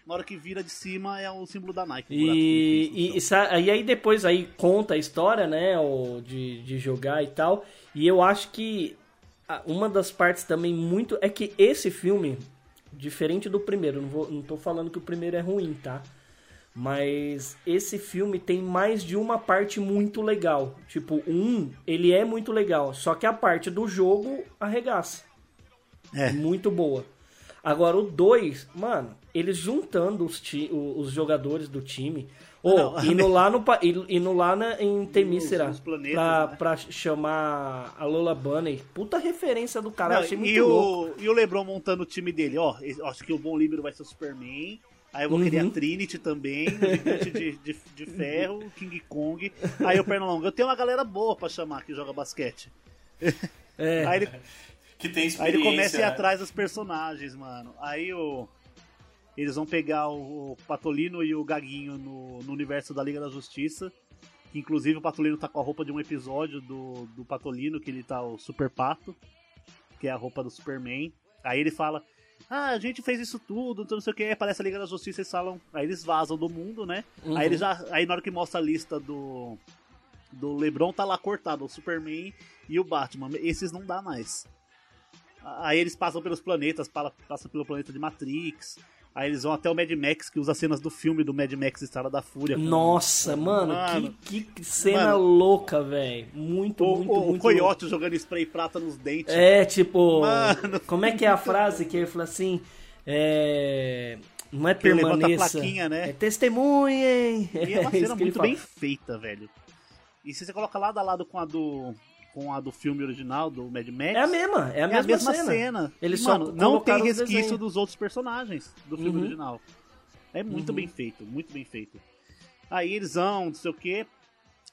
Na hora que vira de cima é o símbolo da Nike. E, e, e aí depois aí conta a história, né, o, de, de jogar e tal. E eu acho que uma das partes também muito é que esse filme, diferente do primeiro, não, vou, não tô falando que o primeiro é ruim, tá? Mas esse filme tem mais de uma parte muito legal. Tipo, um, ele é muito legal, só que a parte do jogo arregaça. É. Muito boa. Agora o 2, mano, eles juntando os, ti- os jogadores do time. Ou Não, indo lá no pa- indo indo lá na, em Temícera pra, né? pra chamar a Lola Bunny. Puta referência do cara, Não, achei muito e, louco. o, e o LeBron montando o time dele, ó. Acho que o bom líbero vai ser o Superman. Aí eu vou Uhum. querer a Trinity também, o gigante de, de, de ferro, o King Kong. Aí o Pernalonga, eu tenho uma galera boa pra chamar que joga basquete. É. Aí ele, Que tem aí experiência. ele começa a ir né? atrás dos personagens, mano. Aí o. Eles vão pegar o, Patolino e o Gaguinho no, no universo da Liga da Justiça. Inclusive o Patolino tá com a roupa de um episódio do, do Patolino, que ele tá o Super Pato, que é a roupa do Superman. Aí ele fala: Ah, a gente fez isso tudo, então não sei o que. Aí aparece a Liga da Justiça e eles falam. Aí eles vazam do mundo, né? Uhum. Aí ele já. Aí na hora que mostra a lista do. Do Lebron tá lá cortado, o Superman e o Batman. Esses não dá mais. Aí eles passam pelos planetas, passam pelo planeta de Matrix. Aí eles vão até o Mad Max, que usa cenas do filme do Mad Max Estrada da Fúria. Nossa, mano, Mano, que, que cena Mano. louca, velho. Muito, o, muito, o, muito o Coyote jogando spray prata nos dentes. É, tipo. Mano. Como é que é a frase que ele fala assim? É. Não é Que levanta a permaneça. plaquinha, né? É testemunhem. E é uma isso cena muito bem feita, velho. E se você coloca lado a lado com a do. Com a do filme original, do Mad Max. É a mesma, é a mesma cena. Eles E, só não tem resquício dos outros personagens do filme Uhum. original. É muito Uhum. bem feito, muito bem feito. Aí eles vão, não sei o quê.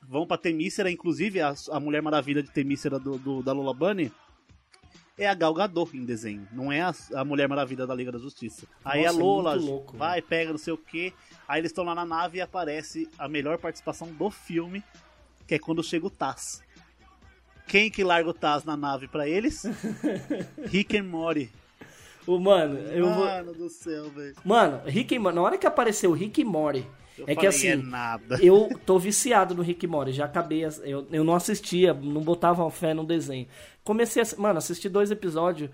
vão pra Temícera, inclusive a, a Mulher Maravilha de Temícera do, do- da Lola Bunny é a Gal Gadot em desenho, não é a, a Mulher Maravilha da Liga da Justiça. Aí Nossa, a Lola muito louco, vai, pega não sei o que, aí eles estão lá na nave e aparece a melhor participação do filme, que é quando chega o Taz. Quem que larga o Taz na nave pra eles? Rick and Morty. O mano, eu vou. Mano do céu, velho. Mano, Rick e na hora que apareceu o Rick e Morty, Eu é que assim, é nada. eu tô viciado no Rick e Morty, já acabei, eu, eu não assistia, não botava fé no desenho. Comecei a, mano, assisti dois episódios,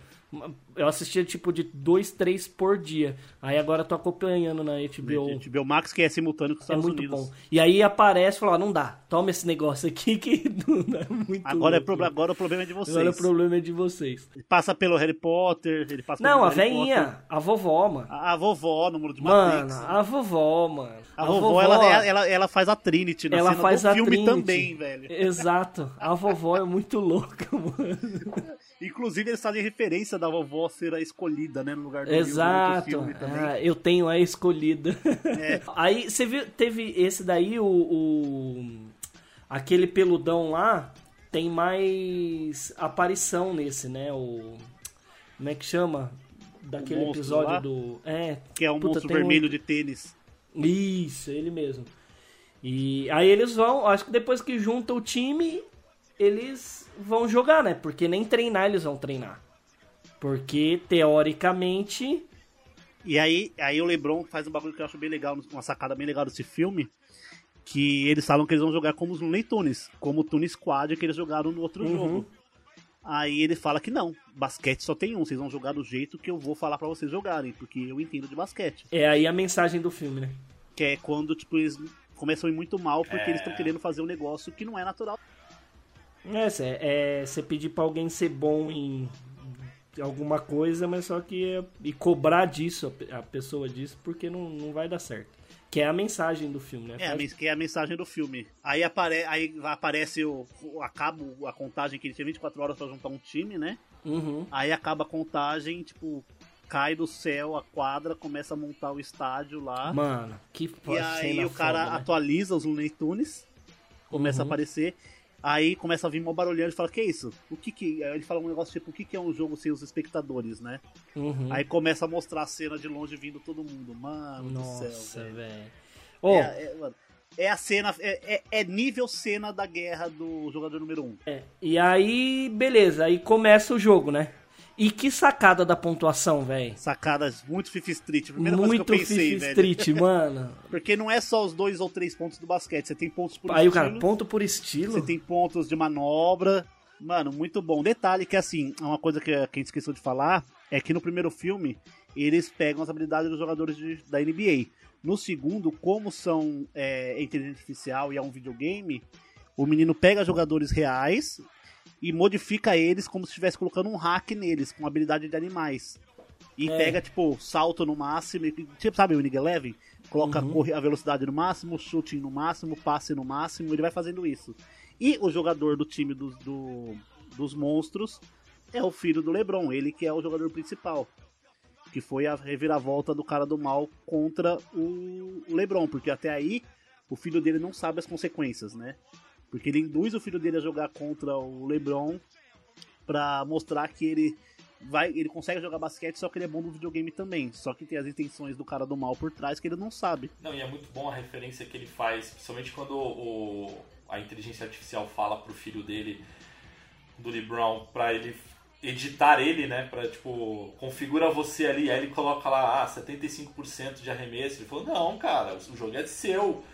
eu assistia tipo de dois, três por dia. Aí agora eu tô acompanhando na HBO. HBO Max que é simultâneo com os É Estados muito Unidos. bom. E aí aparece e fala, não dá, toma esse negócio aqui que não é muito Agora, é agora o problema é de vocês. Agora o problema é de vocês. Ele passa pelo Harry Potter, ele passa Não, a veinha, a vovó, mano. A, a vovó no Muro de Mano, Matrix. a vovó, mano. A, vovó, ela, ela, ela faz a Trinity na ela faz a filme Trinity. também, velho. Exato. A vovó é muito louca, mano. Inclusive, eles fazem referência da vovó ser a escolhida, né? No lugar do Exato. filme também. Ah, eu tenho a escolhida. É. Aí, você viu, teve esse daí, o, o- Aquele peludão lá, tem mais aparição nesse, né? O. Como é que chama? Daquele episódio lá? do. É. Que é um puta, monstro tem um- vermelho de tênis. Isso, ele mesmo. E aí eles vão, acho que depois que junta o time, eles vão jogar, né? Porque nem treinar eles vão treinar. Porque, teoricamente, E aí, aí o LeBron faz um bagulho que eu acho bem legal, uma sacada bem legal desse filme. Que eles falam que eles vão jogar como os Looney Tunes, como o Tunes Squad que eles jogaram no outro Uhum. jogo. Aí ele fala que não, basquete só tem um, vocês vão jogar do jeito que eu vou falar pra vocês jogarem, porque eu entendo de basquete. é aí a mensagem do filme, né? Que é quando, tipo, eles começam a ir muito mal porque É. eles estão querendo fazer um negócio que não é natural. É, cê- é você pedir pra alguém ser bom em alguma coisa, mas só que é, e cobrar disso, a pe- a pessoa disso, porque não, não vai dar certo. Que é a mensagem do filme, né? É, a Faz- que é a mensagem do filme. Aí, apare aí aparece o, o acaba a contagem que ele tinha 24 horas pra juntar um time, né? Uhum. Aí acaba a contagem, tipo, cai do céu a quadra, começa a montar o estádio lá. Mano, que E aí o cara foda, né? atualiza os Looney Tunes, começa a Uhum. aparecer. Aí começa a vir mó barulhando e fala, que isso? O que que... Aí ele fala um negócio tipo, o que que é um jogo sem os espectadores, né? Uhum. Aí começa a mostrar a cena de longe vindo todo mundo. Mano Nossa, do céu, velho. velho. É, Ô, é, mano, é a cena, é, é- é nível cena da guerra do jogador número 1. Um. É, e aí, beleza, aí começa o jogo, né? E que sacada da pontuação, velho. Sacadas muito Fifi Street. Primeira coisa Muito que eu pensei, Fifi. Street, mano. Porque não é só os dois ou três pontos do basquete, você tem pontos por Aí o estilo, cara, ponto por estilo. você tem pontos de manobra. Mano, muito bom. Detalhe que, assim, uma coisa que a que a gente esqueceu de falar é que no primeiro filme eles pegam as habilidades dos jogadores de- da NBA. No segundo, como são é, inteligência artificial e é um videogame, o menino pega jogadores reais e modifica eles como se estivesse colocando um hack neles, com habilidade de animais. E É. pega, tipo, salto no máximo, tipo, sabe o Winning Eleven? Coloca Uhum. a velocidade no máximo, chute no máximo, passe no máximo, ele vai fazendo isso. E o jogador do time dos, do- dos monstros é o filho do LeBron, ele que é o jogador principal. Que foi a reviravolta do cara do mal contra o LeBron, porque até aí o filho dele não sabe as consequências, né? Porque ele induz o filho dele a jogar contra o LeBron pra mostrar que ele vai, ele consegue jogar basquete, só que ele é bom no videogame também. Só que tem as intenções do cara do mal por trás que ele não sabe. Não, e é muito bom a referência que ele faz, principalmente quando o, a inteligência artificial fala pro filho dele, do LeBron, pra ele editar ele, né? Pra, tipo, configura você ali, aí ele coloca lá, ah, 75% de arremesso. Ele falou, não, cara, o jogo é seu.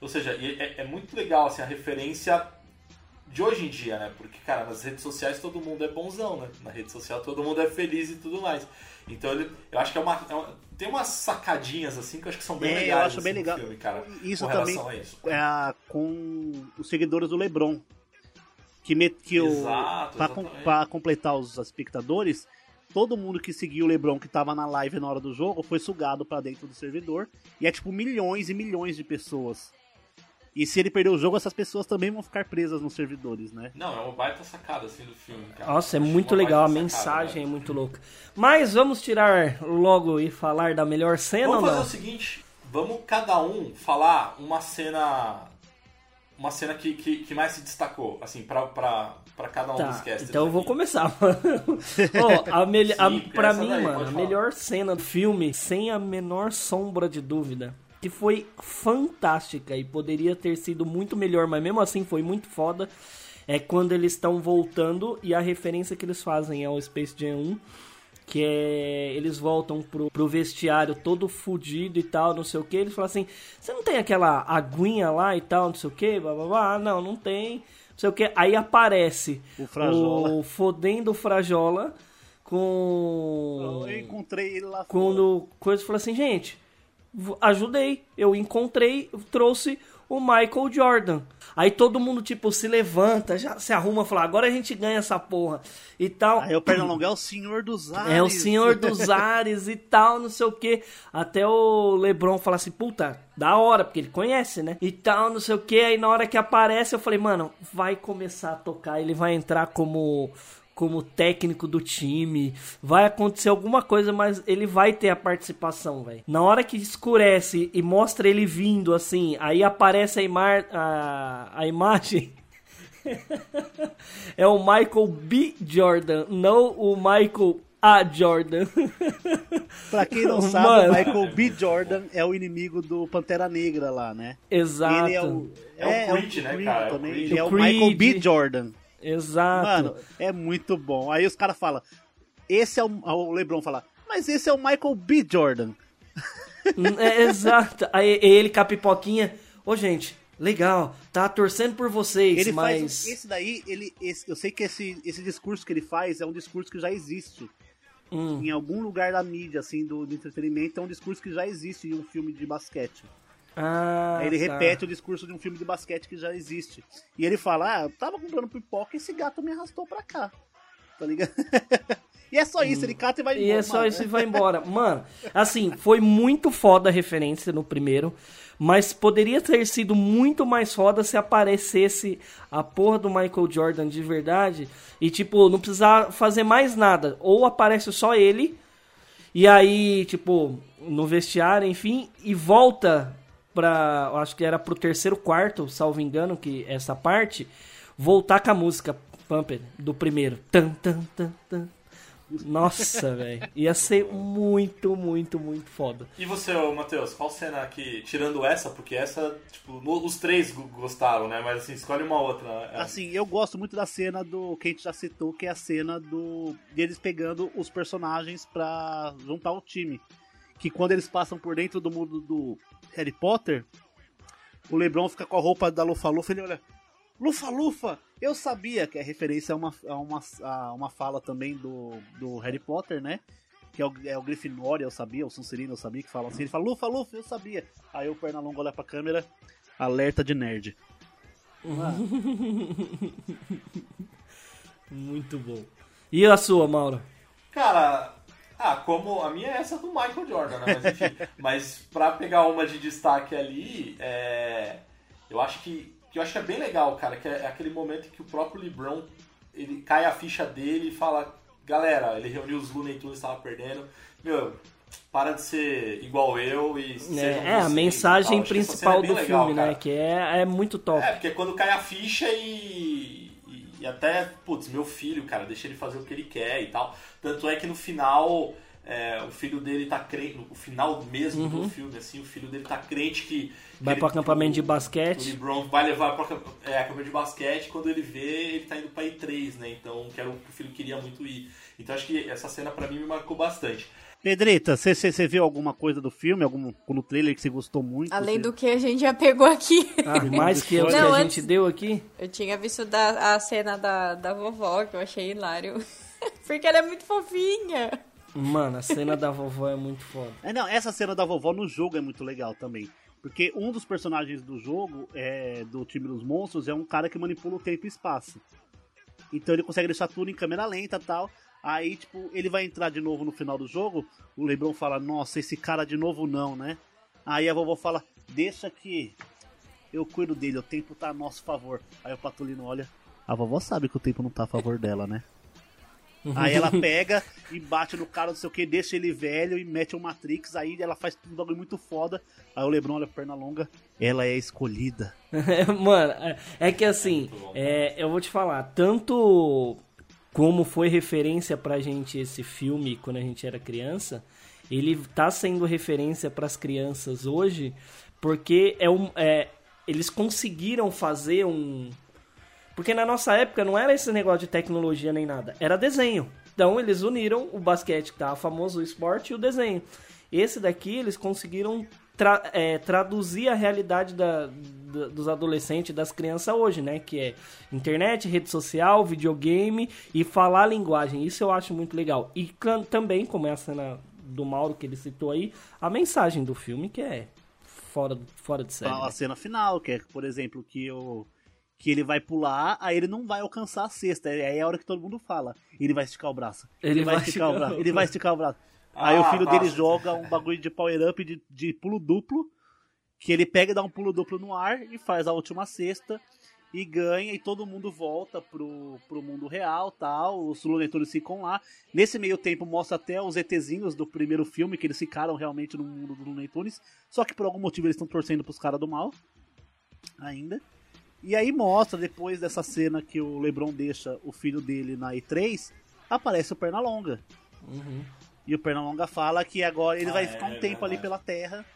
Ou seja, é, é muito legal, assim, a referência de hoje em dia, né? Porque, cara, nas redes sociais todo mundo é bonzão, né? Na rede social todo mundo é feliz e tudo mais. Então ele, eu acho que é uma, é uma- tem umas sacadinhas assim que eu acho que são bem É, eu legais. acho bem assim, no legal. filme, cara, Isso também a isso. é a- com os seguidores do LeBron. Que, me, que o, Exato, pra, com- exatamente. pra completar os espectadores, todo mundo que seguiu o LeBron que tava na live na hora do jogo foi sugado pra dentro do servidor. E é tipo milhões e milhões de pessoas. E se ele perder o jogo, essas pessoas também vão ficar presas nos servidores, né? Não, é uma baita sacada assim do filme, cara. Nossa, é muito legal, a baita sacada, mensagem é muito louca. Mas vamos tirar logo e falar da melhor cena Vamos ou fazer não? o seguinte, vamos cada um falar uma cena uma cena que, que, que mais se destacou, assim, pra, pra, pra cada um dos Tá, casters. então eu vou aqui. começar. A mel- a- Sim, pra essa mim, daí, mano, a falar. melhor cena do filme, sem a menor sombra de dúvida, que foi fantástica e poderia ter sido muito melhor, mas mesmo assim foi muito foda, é quando eles estão voltando e a referência que eles fazem ao Space Jam 1, que é eles voltam pro, pro vestiário todo fudido e tal, não sei o que, eles falam assim, você não tem aquela aguinha lá e tal, não sei o que, blá blá blá, Ah, não, não tem, não sei o que, aí aparece O Frajola. o fodendo Frajola com Eu encontrei ele lá fora. quando coisa falou assim, gente, ajudei, eu encontrei, trouxe o Michael Jordan. Aí todo mundo tipo se levanta, já se arruma, fala, agora a gente ganha essa porra e tal. Aí o Pernalonga é o senhor dos ares. É o senhor dos ares e tal, não sei o que. Até o Lebron fala assim, puta, da hora, porque ele conhece, né? E tal, não sei o que. Aí na hora que aparece, eu falei, mano, vai começar a tocar, ele vai entrar como como técnico do time, vai acontecer alguma coisa, mas ele vai ter a participação, velho. Na hora que escurece e mostra ele vindo assim, aí aparece a, imar, a, a imagem é o Michael B. Jordan, não o Michael A. Jordan. Pra quem não sabe, Mano. o Michael B. Jordan é o inimigo do Pantera Negra lá, né? Exato. Ele é o, É o Creed, né, cara? É o também. Creed. Ele é o O Creed. Michael B. Jordan. Exato. Mano, é muito bom. Aí os caras falam, esse é o, o LeBron fala, mas esse é o Michael B. Jordan. É, exato. Aí ele com a pipoquinha. Ô, gente, legal. Tá torcendo por vocês, Ele mas. faz esse daí, ele, esse- eu sei que esse, esse discurso que ele faz é um discurso que já existe. Hum. Em algum lugar da mídia, assim, do, do entretenimento, é um discurso que já existe em um filme de basquete. Ah, ele tá. repete o discurso de um filme de basquete que já existe. E ele fala: Ah, eu tava comprando pipoca e esse gato me arrastou pra cá. Tá ligado? e é só isso, ele cata e vai E embora. é só mano. isso e vai embora. Mano, assim, foi muito foda a referência no primeiro. Mas poderia ter sido muito mais foda se aparecesse a porra do Michael Jordan de verdade. E, tipo, não precisar fazer mais nada. Ou aparece só ele. E aí, tipo, no vestiário, enfim. E volta pra. eu Acho que era pro terceiro quarto, salvo engano, que essa parte. Voltar com a música Pumper do primeiro. Tan, tan, tan, tan. Nossa, velho. Ia ser muito, muito, muito foda. E você, ô, Matheus, qual cena que, tirando essa, porque essa, tipo, no- os três go- gostaram, né? Mas assim, escolhe uma outra. É, Assim, eu gosto muito da cena do que a gente já citou, que é a cena do deles pegando os personagens pra juntar o time. Que quando eles passam por dentro do mundo do Harry Potter, o LeBron fica com a roupa da Lufa-Lufa e ele olha. Lufa-Lufa! Eu sabia que é referência a uma, a uma, a uma fala também do, do Harry Potter, né? Que é o, é o Grifinória, eu sabia, o Sonserino, eu sabia, que fala assim. Ele fala, Lufa, Lufa, eu sabia. Aí o Pernalonga olha pra câmera, alerta de nerd. Muito bom. E a sua, Mauro? Cara, ah, como a minha é essa do Michael Jordan, né? Mas enfim, mas pra pegar uma de destaque ali, é, eu acho que, que eu acho que é bem legal, cara, que é aquele momento em que o próprio LeBron ele cai a ficha dele e fala, galera, ele reuniu os Looney Tunes, estava perdendo, meu, para de ser igual eu e É, é a mensagem principal é do legal, filme, cara. né? Que é, é muito top. É, porque quando cai a ficha e, e, até, putz, meu filho, cara, deixa ele fazer o que ele quer e tal. Tanto é que no final, é, o filho dele tá crente, no final mesmo Uhum. do filme, assim, o filho dele tá crente que. Vai que pro ele- acampamento de o basquete. LeBron vai levar para é, acampamento de basquete, quando ele vê, ele tá indo pra I3, né? Então, que era o que o filho queria muito ir. Então, acho que essa cena pra mim me marcou bastante. Pedrita, você viu alguma coisa do filme, algum no trailer que você gostou muito? Além Você- do que a gente já pegou aqui. Ah, mais que os que Não, a antes- gente deu aqui. Eu tinha visto da, a cena da, da vovó, que eu achei hilário. Porque ela é muito fofinha. Mano, a cena da vovó é muito foda. É, não, essa cena da vovó no jogo é muito legal também. Porque um dos personagens do jogo, é, do time dos monstros, é um cara que manipula o tempo e espaço. Então ele consegue deixar tudo em câmera lenta e tal. Aí, tipo, ele vai entrar de novo no final do jogo. O Lebron fala: Nossa, esse cara de novo não, né? Aí a vovó fala: Deixa que eu cuido dele, o tempo tá a nosso favor. Aí o Patolino olha: A vovó sabe que o tempo não tá a favor dela, né? Aí ela pega e bate no cara, não sei o que, deixa ele velho e mete o Matrix. Aí ela faz um bagulho muito foda. Aí o Lebron olha perna longa. Ela é escolhida. Mano, é- é que assim, é, eu vou te falar, tanto como foi referência pra gente esse filme quando a gente era criança, ele tá sendo referência pras crianças hoje, porque é um, é, eles conseguiram fazer um. Porque na nossa época não era esse negócio de tecnologia nem nada, era desenho. Então eles uniram o basquete, que tava famoso, o esporte, e o desenho. Esse daqui eles conseguiram tra- é, traduzir a realidade da- da- dos adolescentes, das crianças hoje, né? Que é internet, rede social, videogame e falar a linguagem. Isso eu acho muito legal. E também, como é a cena do Mauro que ele citou aí, a mensagem do filme que é fora, fora de série. a né? cena final, que é, por exemplo, que o que ele vai pular, aí ele não vai alcançar a cesta. Aí é a hora que todo mundo fala. Ele vai esticar o braço. Ele vai esticar o braço. Ele vai esticar o braço. Aí Ah, o filho dele passa. joga um bagulho de power up de, de pulo duplo. Que ele pega e dá um pulo duplo no ar e faz a última cesta. E ganha, e todo mundo volta pro, pro mundo real tal. Os Looney Tunes ficam lá. Nesse meio tempo mostra até os ETzinhos do primeiro filme, que eles ficaram realmente no mundo do Looney Tunes. Só que por algum motivo eles estão torcendo pros caras do mal. Ainda. E aí mostra, depois dessa cena que o Lebron deixa o filho dele na E3, aparece o Pernalonga. Uhum. E o Pernalonga fala que agora ele Ah, vai é, ficar um é tempo ali verdade. pela Terra,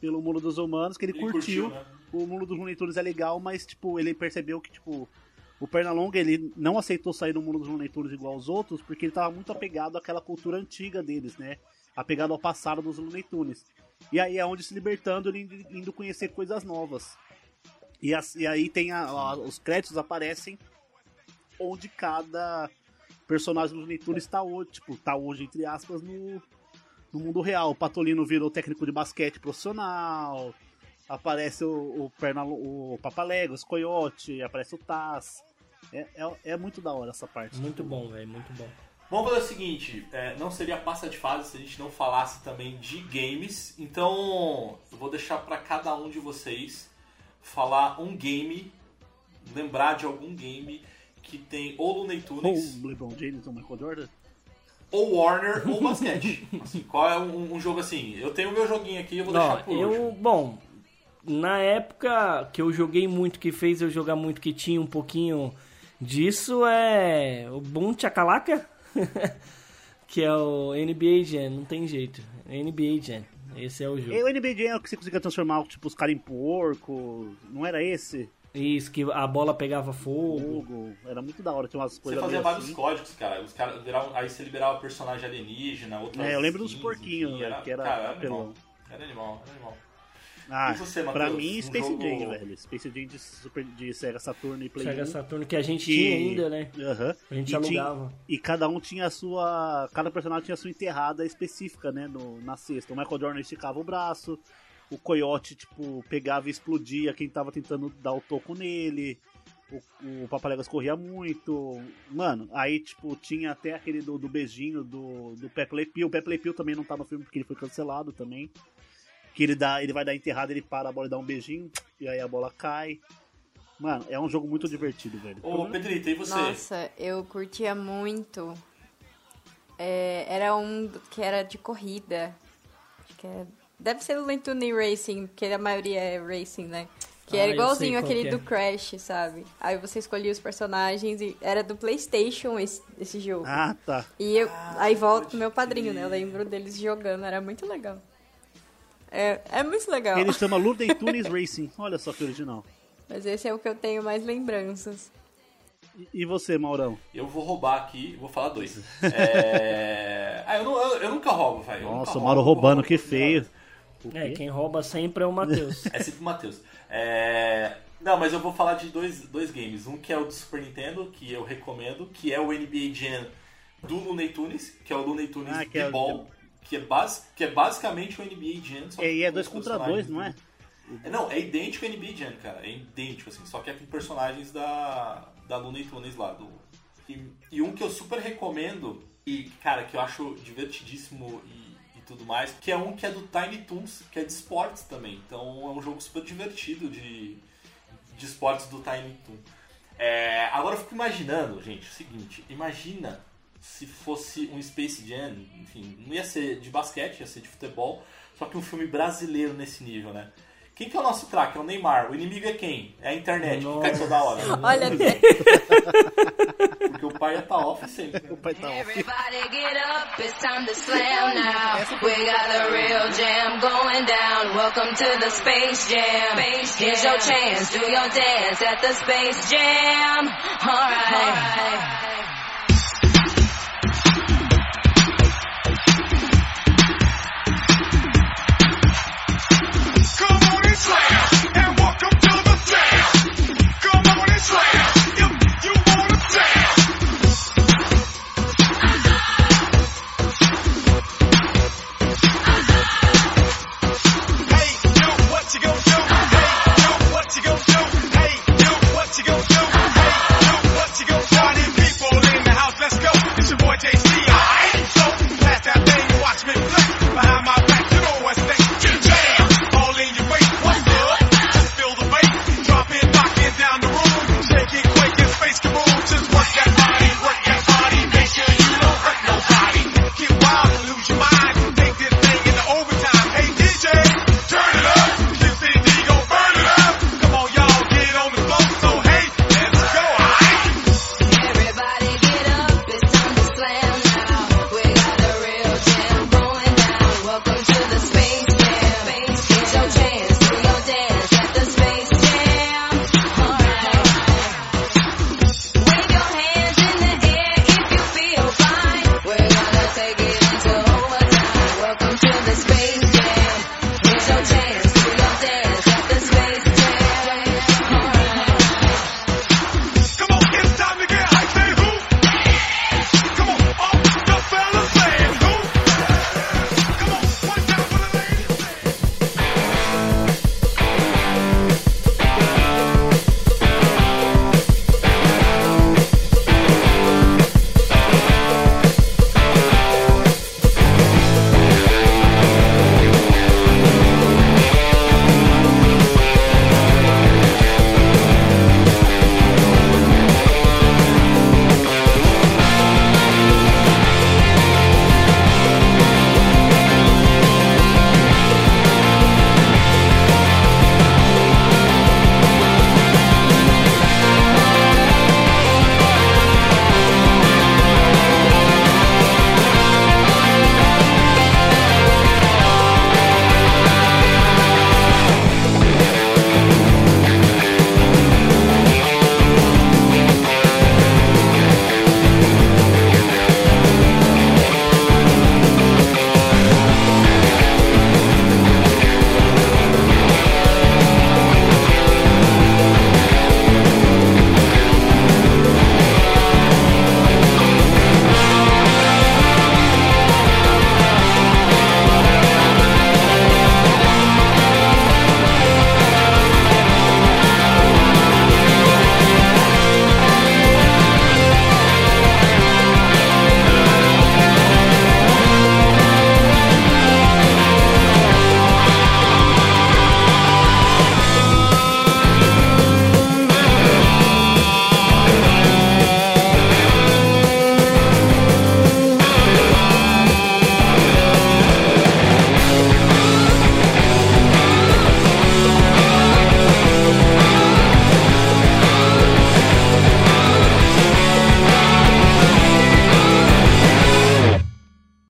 pelo mundo dos humanos, que ele, Ele curtiu. curtiu, né? O mundo dos Looney Tunes é legal, mas tipo, ele percebeu que tipo o Pernalonga ele não aceitou sair do mundo dos Looney Tunes igual aos outros, porque ele tava muito apegado àquela cultura antiga deles, né? Apegado ao passado dos Looney Tunes. E aí é onde se libertando, ele indo- conhecer coisas novas. E, as- e aí tem a- a- os créditos aparecem onde cada personagem do Looney Tunes está hoje, tipo, tá hoje, entre aspas, no, no mundo real. O Patolino virou técnico de basquete profissional. Aparece o, o, Perna, o Papaléguas, Coyote, aparece o Taz. É, é, é muito da hora essa parte. Muito bom, velho, muito bom. Vamos fazer o seguinte, é, não seria passa de fase se a gente não falasse também de games. Então, eu vou deixar para cada um de vocês falar um game, lembrar de algum game que tem ou Looney Tunes, Ou o LeBron James ou o Michael Jordan. Ou Warner, ou basquete. Assim, qual é um, um jogo assim? Eu tenho o meu joguinho aqui, eu vou Ó, deixar por último. eu, bom, na época que eu joguei muito, que fez eu jogar muito, que tinha um pouquinho disso, é o Boom Chacalaca, que é o NBA Jam, não tem jeito. NBA Jam, esse é o jogo. E o NBA Jam é o que você conseguia transformar tipo, os caras em porco. Não era esse? Isso, que a bola pegava fogo. Fogo. Era muito da hora, tinha umas Você coisas fazia meio vários assim. códigos, cara. Os cara viravam- aí você liberava personagem alienígena, outras É, eu lembro dos porquinhos, enfim, velho, que era cara, apelão. animal. Era animal, era animal. Ah, você, pra mim, Um Space jogo- Jam, velho. Space Jam de, Super, de Sega Saturn e Play Sega 1. Saturn, que a gente que- tinha ainda, né? Aham. A gente e tinha- alugava. e cada um tinha a sua. Cada personagem tinha a sua enterrada específica, né? No, na cesta. O Michael Jordan esticava o braço. O Coyote, tipo, pegava e explodia quem tava tentando dar o toco nele. O, o Papaléguas corria muito. Mano, aí, tipo, tinha até aquele do, do beijinho do, do Pepe Le Pew. O Pepe Le Pew também não tá no filme porque ele foi cancelado também. Que ele, dá, ele vai dar enterrada, ele para a bola e dá um beijinho. E aí a bola cai. Mano, é um jogo muito divertido, velho. Ô, Pedrita, e você? Nossa, eu curtia muito. É, era um que era de corrida. Acho que é, deve ser o Lentune Racing, porque a maioria é Racing, né? Que Ah, era igualzinho aquele que é. do Crash, sabe? Aí você escolhia os personagens e era do PlayStation esse, esse jogo. Ah, tá. E eu, aí volto pro meu padrinho, né? Eu lembro deles jogando, era muito legal. É, é muito legal. Ele chama Looney Tunes Racing. Olha só que original. Mas esse é o que eu tenho mais lembranças. E- E você, Maurão? Eu vou roubar aqui, vou falar dois. É... Ah, eu, não- eu- eu nunca roubo, velho. Nossa, o Mauro roubando, roubo que feio. É, quem rouba sempre é o Matheus. É sempre o Matheus. É... Não, mas eu vou falar de dois, dois games. Um que é o do Super Nintendo, que eu recomendo, que é o NBA Jam do Looney Tunes, que é o Looney Tunes Ah, que de é o- ball, que é, bas... que é basicamente o NBA Jam. Só É, e é dois contra dois, não é? É, Não, é idêntico ao NBA Jam, cara. É idêntico, assim. Só que é com personagens da, da Looney Tunes lá. Do... E, e um que eu super recomendo, e, cara, que eu acho divertidíssimo e tudo mais, que é um que é do Tiny Toons, que é de esportes também. Então é um jogo super divertido de, de esportes do Tiny Toon. É, agora eu fico imaginando, gente, o seguinte, imagina se fosse um Space Jam, enfim, não ia ser de basquete, ia ser de futebol, só que um filme brasileiro nesse nível, né? Quem que é o nosso craque? É o Neymar. O inimigo é quem? É a internet, que cai toda hora. Olha, Porque o pai ia tá off sempre. O pai tá off. Everybody get up, it's time to slam now. We got the real jam going down. Welcome to the Space Jam. Here's your chance, do your dance at the Space Jam. Alright,